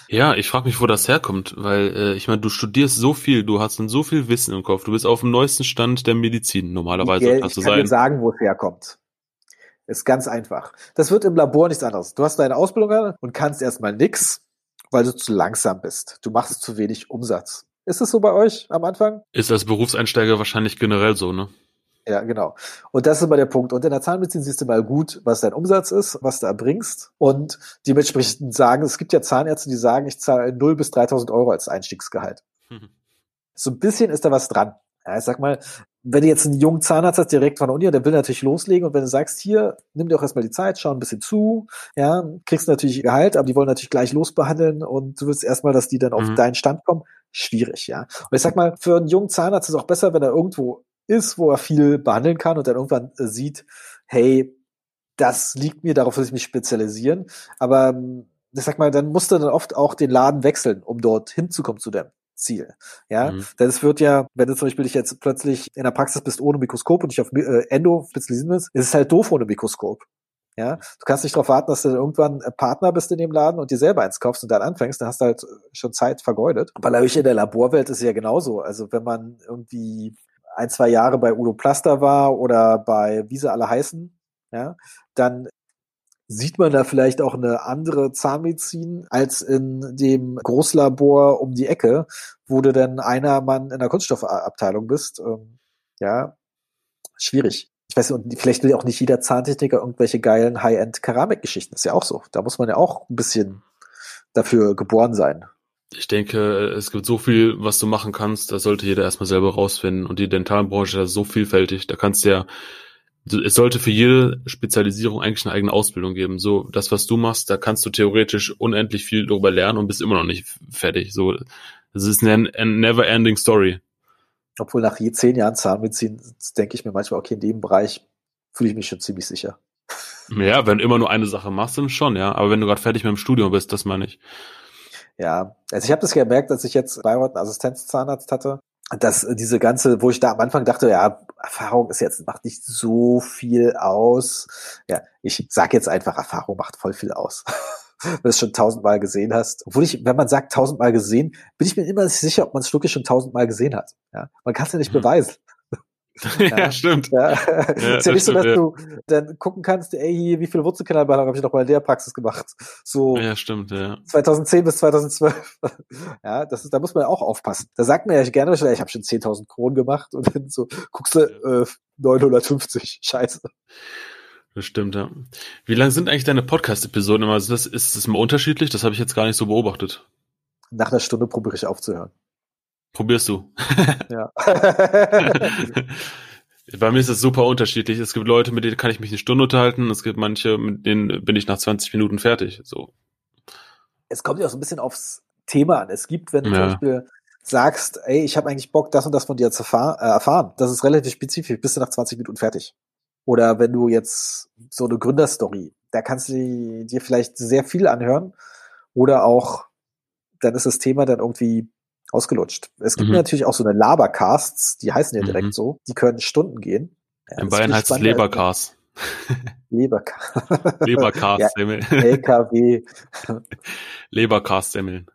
Speaker 2: Ja, ich frage mich, wo das herkommt, weil äh, ich meine, du studierst so viel, du hast dann so viel Wissen im Kopf, du bist auf dem neuesten Stand der Medizin normalerweise
Speaker 3: Gell, ich kann dir
Speaker 2: sein.
Speaker 3: sagen, wo es herkommt. Ist ganz einfach. Das wird im Labor nichts anderes. Du hast deine Ausbildung an und kannst erstmal nix, weil du zu langsam bist. Du machst zu wenig Umsatz. Ist es so bei euch am Anfang?
Speaker 2: Ist als Berufseinsteiger wahrscheinlich generell so, ne?
Speaker 3: Ja, genau. Und das ist immer der Punkt. Und in der Zahnmedizin siehst du mal gut, was dein Umsatz ist, was du erbringst. Und dementsprechend sagen, es gibt ja Zahnärzte, die sagen, ich zahle 0 bis 3000 Euro als Einstiegsgehalt.
Speaker 2: Mhm.
Speaker 3: So ein bisschen ist da was dran. Ja, ich sag mal, wenn du jetzt einen jungen Zahnarzt hast, direkt von der Uni, der will natürlich loslegen. Und wenn du sagst, hier, nimm dir auch erstmal die Zeit, schau ein bisschen zu, ja, kriegst natürlich Gehalt, aber die wollen natürlich gleich losbehandeln und du willst erstmal, dass die dann auf
Speaker 2: Mhm.
Speaker 3: deinen Stand kommen. Schwierig, ja. Und ich sag mal, für einen jungen Zahnarzt ist es auch besser, wenn er irgendwo ist, wo er viel behandeln kann und dann irgendwann äh, sieht, hey, das liegt mir, darauf will ich mich spezialisieren. Aber ähm, ich sag mal, dann musst du dann oft auch den Laden wechseln, um dort hinzukommen zu dem. Ziel. Ja, mhm. denn es wird ja, wenn du zum Beispiel dich jetzt plötzlich in der Praxis bist ohne Mikroskop und dich auf äh, Endo spezialisieren willst, ist es halt doof ohne Mikroskop. Ja, du kannst nicht darauf warten, dass du irgendwann Partner bist in dem Laden und dir selber eins kaufst und dann anfängst, dann hast du halt schon Zeit vergeudet. Aber in der Laborwelt ist es ja genauso. Also wenn man irgendwie ein, zwei Jahre bei Udo Plaster war oder bei wie sie alle heißen, ja, dann sieht man da vielleicht auch eine andere Zahnmedizin als in dem Großlabor um die Ecke, wo du dann einer Mann in der Kunststoffabteilung bist. Ähm, ja, schwierig. Ich weiß nicht, vielleicht will ja auch nicht jeder Zahntechniker irgendwelche geilen High-End-Keramikgeschichten. Ist ja auch so. Da muss man ja auch ein bisschen dafür geboren sein.
Speaker 2: Ich denke, es gibt so viel, was du machen kannst, da sollte jeder erstmal selber rausfinden. Und die Dentalbranche ist so vielfältig, da kannst du ja, es sollte für jede Spezialisierung eigentlich eine eigene Ausbildung geben. So, das, was du machst, da kannst du theoretisch unendlich viel darüber lernen und bist immer noch nicht fertig. So, es ist eine, eine never ending story.
Speaker 3: Obwohl nach je zehn Jahren Zahnmedizin denke ich mir manchmal, okay, in dem Bereich fühle ich mich schon ziemlich sicher.
Speaker 2: Ja, wenn immer nur eine Sache machst, dann schon, ja. Aber wenn du gerade fertig mit dem Studium bist, das meine ich.
Speaker 3: Ja, also ich habe das gemerkt, als ich jetzt Bayreuth einen Assistenzzahnarzt hatte, dass diese ganze, wo ich da am Anfang dachte, ja, Erfahrung ist jetzt, macht nicht so viel aus. Ja, ich sag jetzt einfach, Erfahrung macht voll viel aus. wenn du es schon tausendmal gesehen hast. Obwohl ich, wenn man sagt tausendmal gesehen, bin ich mir immer nicht sicher, ob man es wirklich schon tausendmal gesehen hat. Ja, man kann es ja nicht mhm. beweisen.
Speaker 2: ja, ja, stimmt.
Speaker 3: Ja. ja ist ja nicht so, dass ja. du dann gucken kannst, ey, wie viele Wurzelkanalbehandlungen habe ich noch mal in der Praxis gemacht? So
Speaker 2: ja, stimmt, ja.
Speaker 3: 2010 bis 2012. ja, das ist, da muss man auch aufpassen. Da sagt man ja gerne, ich habe schon 10.000 Kronen gemacht und dann so guckst du äh, 950. Scheiße.
Speaker 2: Das stimmt, ja. Wie lang sind eigentlich deine Podcast-Episoden immer? Also das, ist das immer unterschiedlich? Das habe ich jetzt gar nicht so beobachtet.
Speaker 3: Nach einer Stunde probiere ich aufzuhören.
Speaker 2: Probierst du?
Speaker 3: Ja.
Speaker 2: Bei mir ist es super unterschiedlich. Es gibt Leute, mit denen kann ich mich eine Stunde unterhalten. Es gibt manche, mit denen bin ich nach 20 Minuten fertig. So.
Speaker 3: Es kommt ja auch so ein bisschen aufs Thema an. Es gibt, wenn du ja. zum Beispiel sagst, ey, ich habe eigentlich Bock, das und das von dir zu erfahren, äh, erfahren. Das ist relativ spezifisch, bist du nach 20 Minuten fertig. Oder wenn du jetzt so eine Gründerstory, da kannst du dir vielleicht sehr viel anhören. Oder auch, dann ist das Thema dann irgendwie ausgelutscht. Es gibt mhm. natürlich auch so eine Labercasts, die heißen ja direkt mhm. so, die können Stunden gehen.
Speaker 2: Ja, In Bayern heißt es Lebercast.
Speaker 3: Lebercast.
Speaker 2: Lebercast, ja,
Speaker 3: LKW.
Speaker 2: Lebercast semmeln.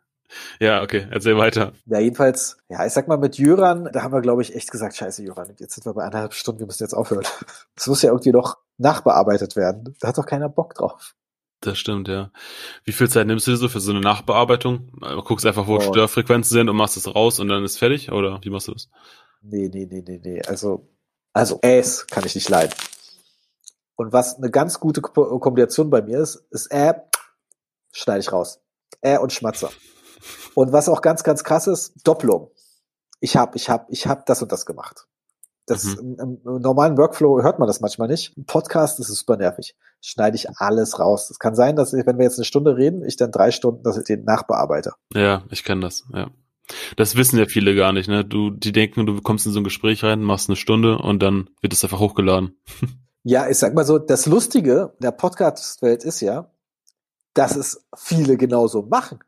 Speaker 2: Ja, okay, erzähl weiter.
Speaker 3: Ja, jedenfalls, ja, ich sag mal, mit Jöran, da haben wir, glaube ich, echt gesagt, scheiße, Jöran, jetzt sind wir bei eineinhalb Stunden, wir müssen jetzt aufhören. Das muss ja irgendwie noch nachbearbeitet werden. Da hat doch keiner Bock drauf.
Speaker 2: Das stimmt, ja. Wie viel Zeit nimmst du dir so für so eine Nachbearbeitung? Guckst einfach, wo oh. Störfrequenzen sind und machst es raus und dann ist fertig? Oder wie machst du das?
Speaker 3: Nee, nee, nee, nee, nee. Also, also Äs kann ich nicht leiden. Und was eine ganz gute Kombination bei mir ist, ist Ä, schneide ich raus. Ä und Schmatzer. Und was auch ganz, ganz krass ist, Doppelung. Ich hab, ich hab, ich hab das und das gemacht. Das mhm. im, im, normalen Workflow hört man das manchmal nicht. Im Podcast ist es super nervig. Schneide ich alles raus. Es kann sein, dass ich, wenn wir jetzt eine Stunde reden, ich dann drei Stunden dass ich den nachbearbeite.
Speaker 2: Ja, ich kenne das, ja. Das wissen ja viele gar nicht, ne? Du, die denken, du kommst in so ein Gespräch rein, machst eine Stunde und dann wird es einfach hochgeladen.
Speaker 3: Ja, ich sag mal so, das Lustige der Podcast-Welt ist ja, dass es viele genauso machen.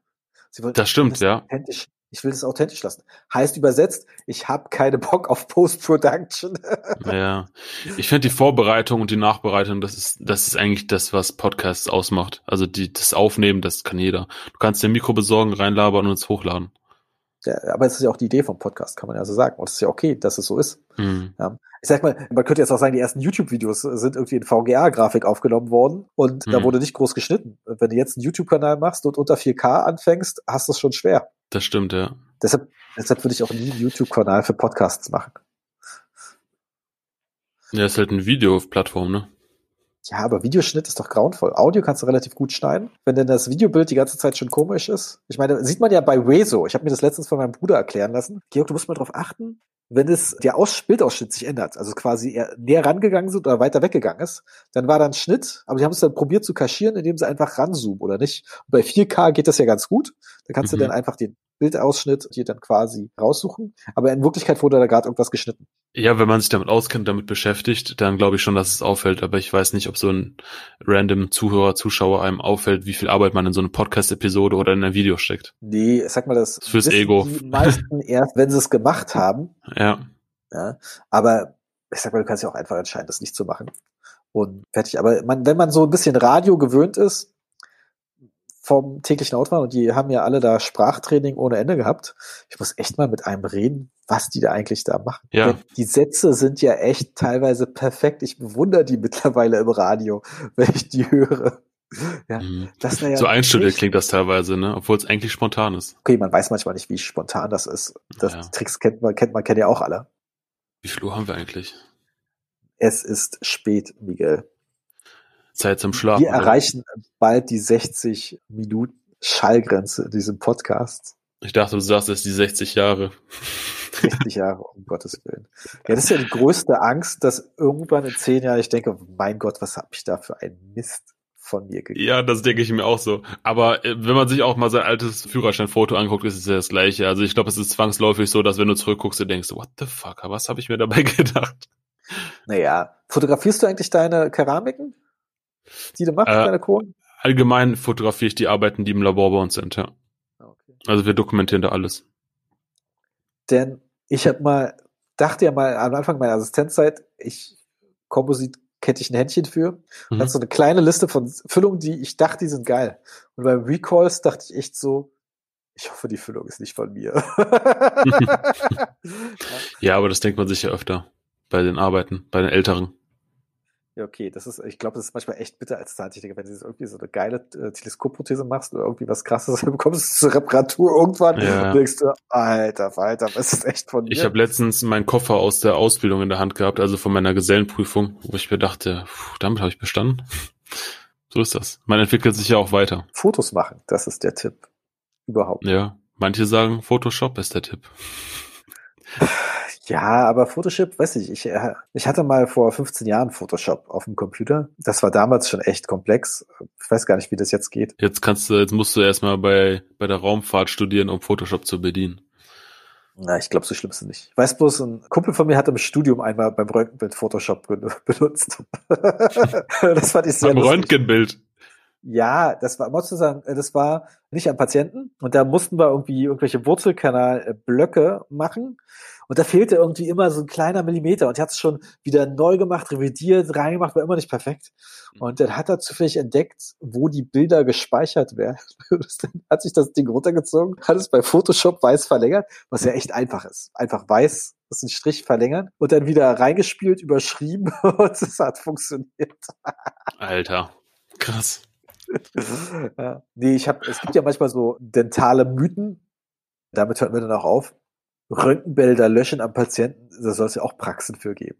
Speaker 2: Das stimmt, ja.
Speaker 3: Authentisch ich will es authentisch lassen. Heißt übersetzt, ich habe keine Bock auf Post-Production.
Speaker 2: ja, ich finde die Vorbereitung und die Nachbereitung, das ist, das ist eigentlich das, was Podcasts ausmacht. Also die, das Aufnehmen, das kann jeder. Du kannst dir ein Mikro besorgen, reinlabern und es hochladen.
Speaker 3: Ja, aber es ist ja auch die Idee vom Podcast, kann man ja so sagen. Und es ist ja okay, dass es so ist. Mhm. Ja. Ich sag mal, man könnte jetzt auch sagen, die ersten YouTube-Videos sind irgendwie in VGA-Grafik aufgenommen worden und mhm. da wurde nicht groß geschnitten. Wenn du jetzt einen YouTube-Kanal machst und unter 4K anfängst, hast du es schon schwer.
Speaker 2: Das stimmt, ja.
Speaker 3: Deshalb, deshalb würde ich auch nie einen YouTube-Kanal für Podcasts machen.
Speaker 2: Ja, ist halt eine Videoplattform, ne?
Speaker 3: Ja, aber Videoschnitt ist doch grauenvoll. Audio kannst du relativ gut schneiden. Wenn denn das Videobild die ganze Zeit schon komisch ist. Ich meine, sieht man ja bei Rezo. Ich habe mir das letztens von meinem Bruder erklären lassen. Georg, du musst mal drauf achten, wenn es der Aus Bildausschnitt sich ändert, also quasi eher näher rangegangen sind oder weiter weggegangen ist, dann war da ein Schnitt, aber sie haben es dann probiert zu kaschieren, indem sie einfach ranzoomen oder nicht. Und bei 4K geht das ja ganz gut. Da kannst mhm. du dann einfach den Bildausschnitt dir dann quasi raussuchen. Aber in Wirklichkeit wurde da gerade irgendwas geschnitten.
Speaker 2: Ja, wenn man sich damit auskennt, damit beschäftigt, dann glaube ich schon, dass es auffällt. Aber ich weiß nicht, ob so ein random Zuhörer, Zuschauer einem auffällt, wie viel Arbeit man in so eine Podcast-Episode oder in ein Video steckt.
Speaker 3: Nee, sag mal, das
Speaker 2: Fürs Ego.
Speaker 3: die meisten erst, wenn sie es gemacht haben.
Speaker 2: Ja.
Speaker 3: Ja, aber ich sag mal, du kannst ja auch einfach entscheiden, das nicht zu machen. Und fertig. Aber man, wenn man so ein bisschen Radio gewöhnt ist, vom täglichen Autofahren und die haben ja alle da Sprachtraining ohne Ende gehabt. Ich muss echt mal mit einem reden, was die da eigentlich da machen.
Speaker 2: Ja.
Speaker 3: Denn die Sätze sind ja echt teilweise perfekt. Ich bewundere die mittlerweile im Radio, wenn ich die höre. Ja,
Speaker 2: Mhm.
Speaker 3: das ja
Speaker 2: So einstudiert klingt das teilweise, ne? Obwohl es eigentlich spontan ist.
Speaker 3: Okay, man weiß manchmal nicht, wie spontan das ist. Das
Speaker 2: Ja.
Speaker 3: Tricks kennt man, kennt man, kennt ja auch alle.
Speaker 2: Wie viel Uhr haben wir eigentlich?
Speaker 3: Es ist spät, Miguel.
Speaker 2: Zeit zum Schlafen.
Speaker 3: Wir erreichen bald die 60 Minuten Schallgrenze in diesem Podcast.
Speaker 2: Ich dachte, du sagst, es ist die 60 Jahre.
Speaker 3: 60 Jahre, um Gottes Willen. Ja, das ist ja die größte Angst, dass irgendwann in zehn Jahren ich denke, mein Gott, was habe ich da für einen Mist von mir gegeben.
Speaker 2: Ja, das denke ich mir auch so. Aber äh, wenn man sich auch mal sein altes Führerscheinfoto anguckt, ist es ja das Gleiche. Also ich glaube, es ist zwangsläufig so, dass wenn du zurückguckst, du denkst, what the fuck, was habe ich mir dabei gedacht?
Speaker 3: Naja, fotografierst du eigentlich deine Keramiken, die du machst,
Speaker 2: Äh,
Speaker 3: deine Kronen?
Speaker 2: Allgemein fotografiere ich die Arbeiten, die im Labor bei uns sind, ja.
Speaker 3: Ah, Okay.
Speaker 2: Also wir dokumentieren da alles.
Speaker 3: Denn ich habe mal, dachte ja mal am Anfang meiner Assistenzzeit, ich Komposit hätte ich ein Händchen für.
Speaker 2: Mhm.
Speaker 3: Dann so eine kleine Liste von Füllungen, die ich dachte, die sind geil. Und beim Recalls dachte ich echt so, ich hoffe, die Füllung ist nicht von mir.
Speaker 2: Ja, aber das denkt man sich ja öfter bei den Arbeiten, bei den Älteren.
Speaker 3: Ja, okay, das ist, ich glaube, das ist manchmal echt bitter als Zahntechniker, wenn du irgendwie so eine geile äh, Teleskopprothese machst oder irgendwie was krasses, dann bekommst du es zur Reparatur irgendwann
Speaker 2: Ja.
Speaker 3: und denkst du, alter Falter, was ist echt von mir?
Speaker 2: Ich habe letztens meinen Koffer aus der Ausbildung in der Hand gehabt, also von meiner Gesellenprüfung, wo ich mir dachte, puh, damit habe ich bestanden. So ist das. Man entwickelt sich ja auch weiter.
Speaker 3: Fotos machen, das ist der Tipp. Überhaupt.
Speaker 2: Ja, manche sagen, Photoshop ist der Tipp.
Speaker 3: Ja, aber Photoshop, weiß ich, ich, äh, ich hatte mal vor 15 Jahren Photoshop auf dem Computer. Das war damals schon echt komplex. Ich weiß gar nicht, wie das jetzt geht.
Speaker 2: Jetzt kannst du, jetzt musst du erstmal bei, bei der Raumfahrt studieren, um Photoshop zu bedienen.
Speaker 3: Na, ich glaube, so schlimm ist es nicht. Ich weiß bloß, ein Kumpel von mir hat im Studium einmal beim Röntgenbild Photoshop ben- benutzt. das fand ich sehr
Speaker 2: Am
Speaker 3: lustig.
Speaker 2: Röntgenbild.
Speaker 3: Ja, das war, musst du sagen, äh, das war nicht am Patienten und da mussten wir irgendwie irgendwelche Wurzelkanalblöcke machen und da fehlte irgendwie immer so ein kleiner Millimeter und er hat es schon wieder neu gemacht, revidiert, reingemacht, war immer nicht perfekt. Und dann hat er zufällig entdeckt, wo die Bilder gespeichert werden. Dann hat sich das Ding runtergezogen, hat es bei Photoshop weiß verlängert, was ja echt einfach ist. Einfach weiß, das ist ein Strich verlängern und dann wieder reingespielt, überschrieben und es hat funktioniert.
Speaker 2: Alter. Krass.
Speaker 3: Ja. Nee, ich habe, es gibt ja manchmal so dentale Mythen. Damit hört wir dann auch auf. Röntgenbilder löschen am Patienten, da soll es ja auch Praxen für geben.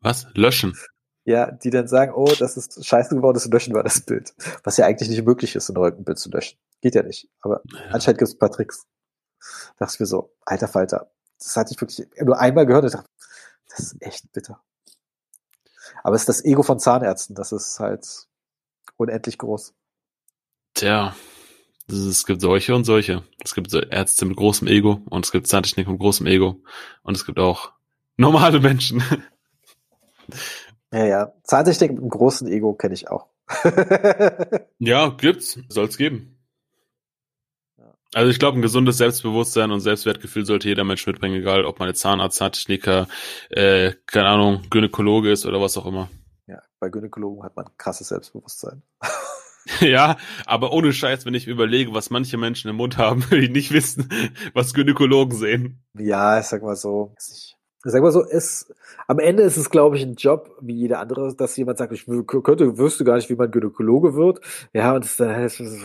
Speaker 2: Was? Löschen.
Speaker 3: Ja, die dann sagen, oh, das ist scheiße geworden, das löschen wir das Bild. Was ja eigentlich nicht möglich ist, ein Röntgenbild zu löschen. Geht ja nicht. Aber
Speaker 2: Ja.
Speaker 3: anscheinend gibt es ein paar Tricks. Da dachte ich mir so, alter Falter. Das hatte ich wirklich nur einmal gehört und dachte, das ist echt bitter. Aber es ist das Ego von Zahnärzten, das ist halt unendlich groß.
Speaker 2: Tja. Es gibt solche und solche. Es gibt Ärzte mit großem Ego und es gibt Zahntechnik mit großem Ego. Und es gibt auch normale Menschen.
Speaker 3: Ja, ja. Zahntechnik mit einem großen Ego kenne ich auch.
Speaker 2: Ja, gibt's. Soll's geben. Also ich glaube, ein gesundes Selbstbewusstsein und Selbstwertgefühl sollte jeder Mensch mitbringen, egal ob man jetzt Zahnarzt, Zahntechniker, äh, keine Ahnung, Gynäkologe ist oder was auch immer.
Speaker 3: Bei Gynäkologen hat man krasses Selbstbewusstsein.
Speaker 2: ja, aber ohne Scheiß, wenn ich überlege, was manche Menschen im Mund haben, ich nicht wissen, was Gynäkologen sehen.
Speaker 3: Ja, ich sag mal so. Ich sag mal so, ist, am Ende ist es, glaube ich, ein Job wie jeder andere, dass jemand sagt, ich könnte, wüsste gar nicht, wie man Gynäkologe wird. Ja, und das, das, das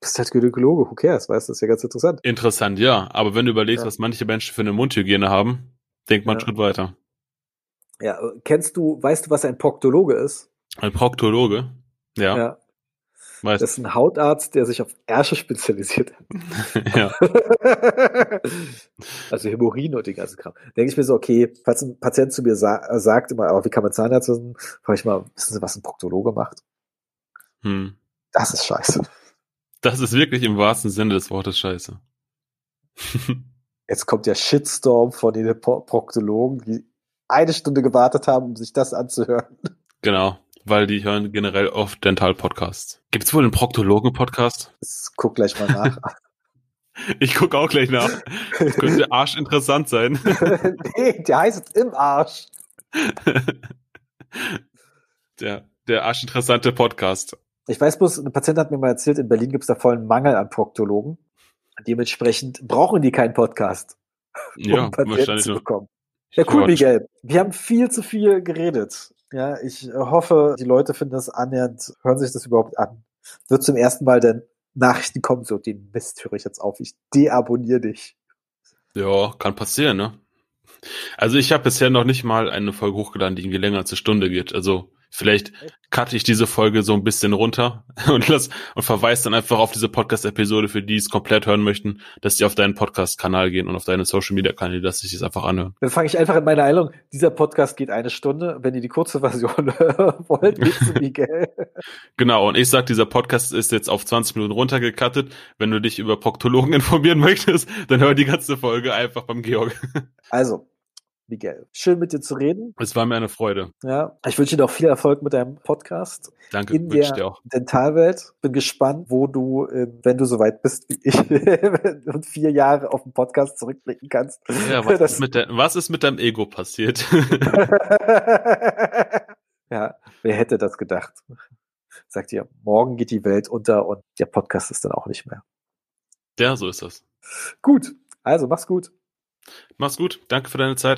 Speaker 3: bist halt Gynäkologe, who cares, weißt du, das ist ja ganz interessant.
Speaker 2: Interessant, ja. Aber wenn du überlegst,
Speaker 3: Ja.
Speaker 2: was manche Menschen für eine Mundhygiene haben, denkt man
Speaker 3: Ja.
Speaker 2: einen Schritt weiter.
Speaker 3: Ja, äh, kennst du, weißt du, was ein Proktologe ist?
Speaker 2: Ein Proktologe, ja,
Speaker 3: ja.
Speaker 2: weiß.
Speaker 3: Das ist ein Hautarzt, der sich auf Ärsche spezialisiert hat.
Speaker 2: ja.
Speaker 3: also Hämorrhoiden und den ganzen Kram. Denke ich mir so, okay, falls ein Patient zu mir sa äh, sagt immer, aber wie kann man Zahnarzt werden, frage ich mal, wissen Sie, was ein Proktologe macht?
Speaker 2: Hm.
Speaker 3: Das ist scheiße.
Speaker 2: Das ist wirklich im wahrsten Sinne des Wortes scheiße.
Speaker 3: Jetzt kommt der Shitstorm von den Pro Proktologen, die eine Stunde gewartet haben, um sich das anzuhören.
Speaker 2: Genau, weil die hören generell oft Dental-Podcasts. Gibt es wohl einen Proktologen-Podcast?
Speaker 3: Guck gleich mal nach.
Speaker 2: Ich gucke auch gleich nach. Das könnte Arsch interessant sein.
Speaker 3: nee, der heißt im Arsch.
Speaker 2: der, der arschinteressante Podcast.
Speaker 3: Ich weiß bloß, eine Patientin hat mir mal erzählt, in Berlin gibt es da vollen Mangel an Proktologen. Dementsprechend brauchen die keinen Podcast,
Speaker 2: um ja,
Speaker 3: Patienten zu bekommen. Ja, cool, Miguel. Wir haben viel zu viel geredet. Ja, ich hoffe, die Leute finden das annähernd, hören sich das überhaupt an. Wird zum ersten Mal denn Nachrichten kommen, so den Mist höre ich jetzt auf, ich deabonniere dich.
Speaker 2: Ja, kann passieren, ne? Also ich habe bisher noch nicht mal eine Folge hochgeladen, die irgendwie länger als eine Stunde geht. Also Vielleicht cutte ich diese Folge so ein bisschen runter und lass und verweise dann einfach auf diese Podcast-Episode, für die es komplett hören möchten, dass die auf deinen Podcast-Kanal gehen und auf deine Social-Media-Kanäle, dass sich das einfach anhören.
Speaker 3: Dann fange ich einfach in meiner Eilung. Dieser Podcast geht eine Stunde. Wenn ihr die kurze Version wollt, geht's zu Miguel.
Speaker 2: Genau, und ich sag, dieser Podcast ist jetzt auf 20 Minuten runtergekattet. Wenn du dich über Proktologen informieren möchtest, dann hör die ganze Folge einfach beim Georg.
Speaker 3: Also, Miguel. Schön mit dir zu reden.
Speaker 2: Es war mir eine Freude.
Speaker 3: Ja, ich wünsche dir auch viel Erfolg mit deinem Podcast.
Speaker 2: Danke,
Speaker 3: in der dir auch. Dentalwelt. Bin gespannt, wo du, wenn du soweit bist wie ich, und vier Jahre auf den Podcast zurückblicken kannst.
Speaker 2: Ja, was, das, ist, mit de, was ist mit deinem Ego passiert?
Speaker 3: ja, wer hätte das gedacht? Sagt ihr, morgen geht die Welt unter und der Podcast ist dann auch nicht mehr.
Speaker 2: Ja, so ist das.
Speaker 3: Gut, also mach's gut.
Speaker 2: Mach's gut. Danke für deine Zeit.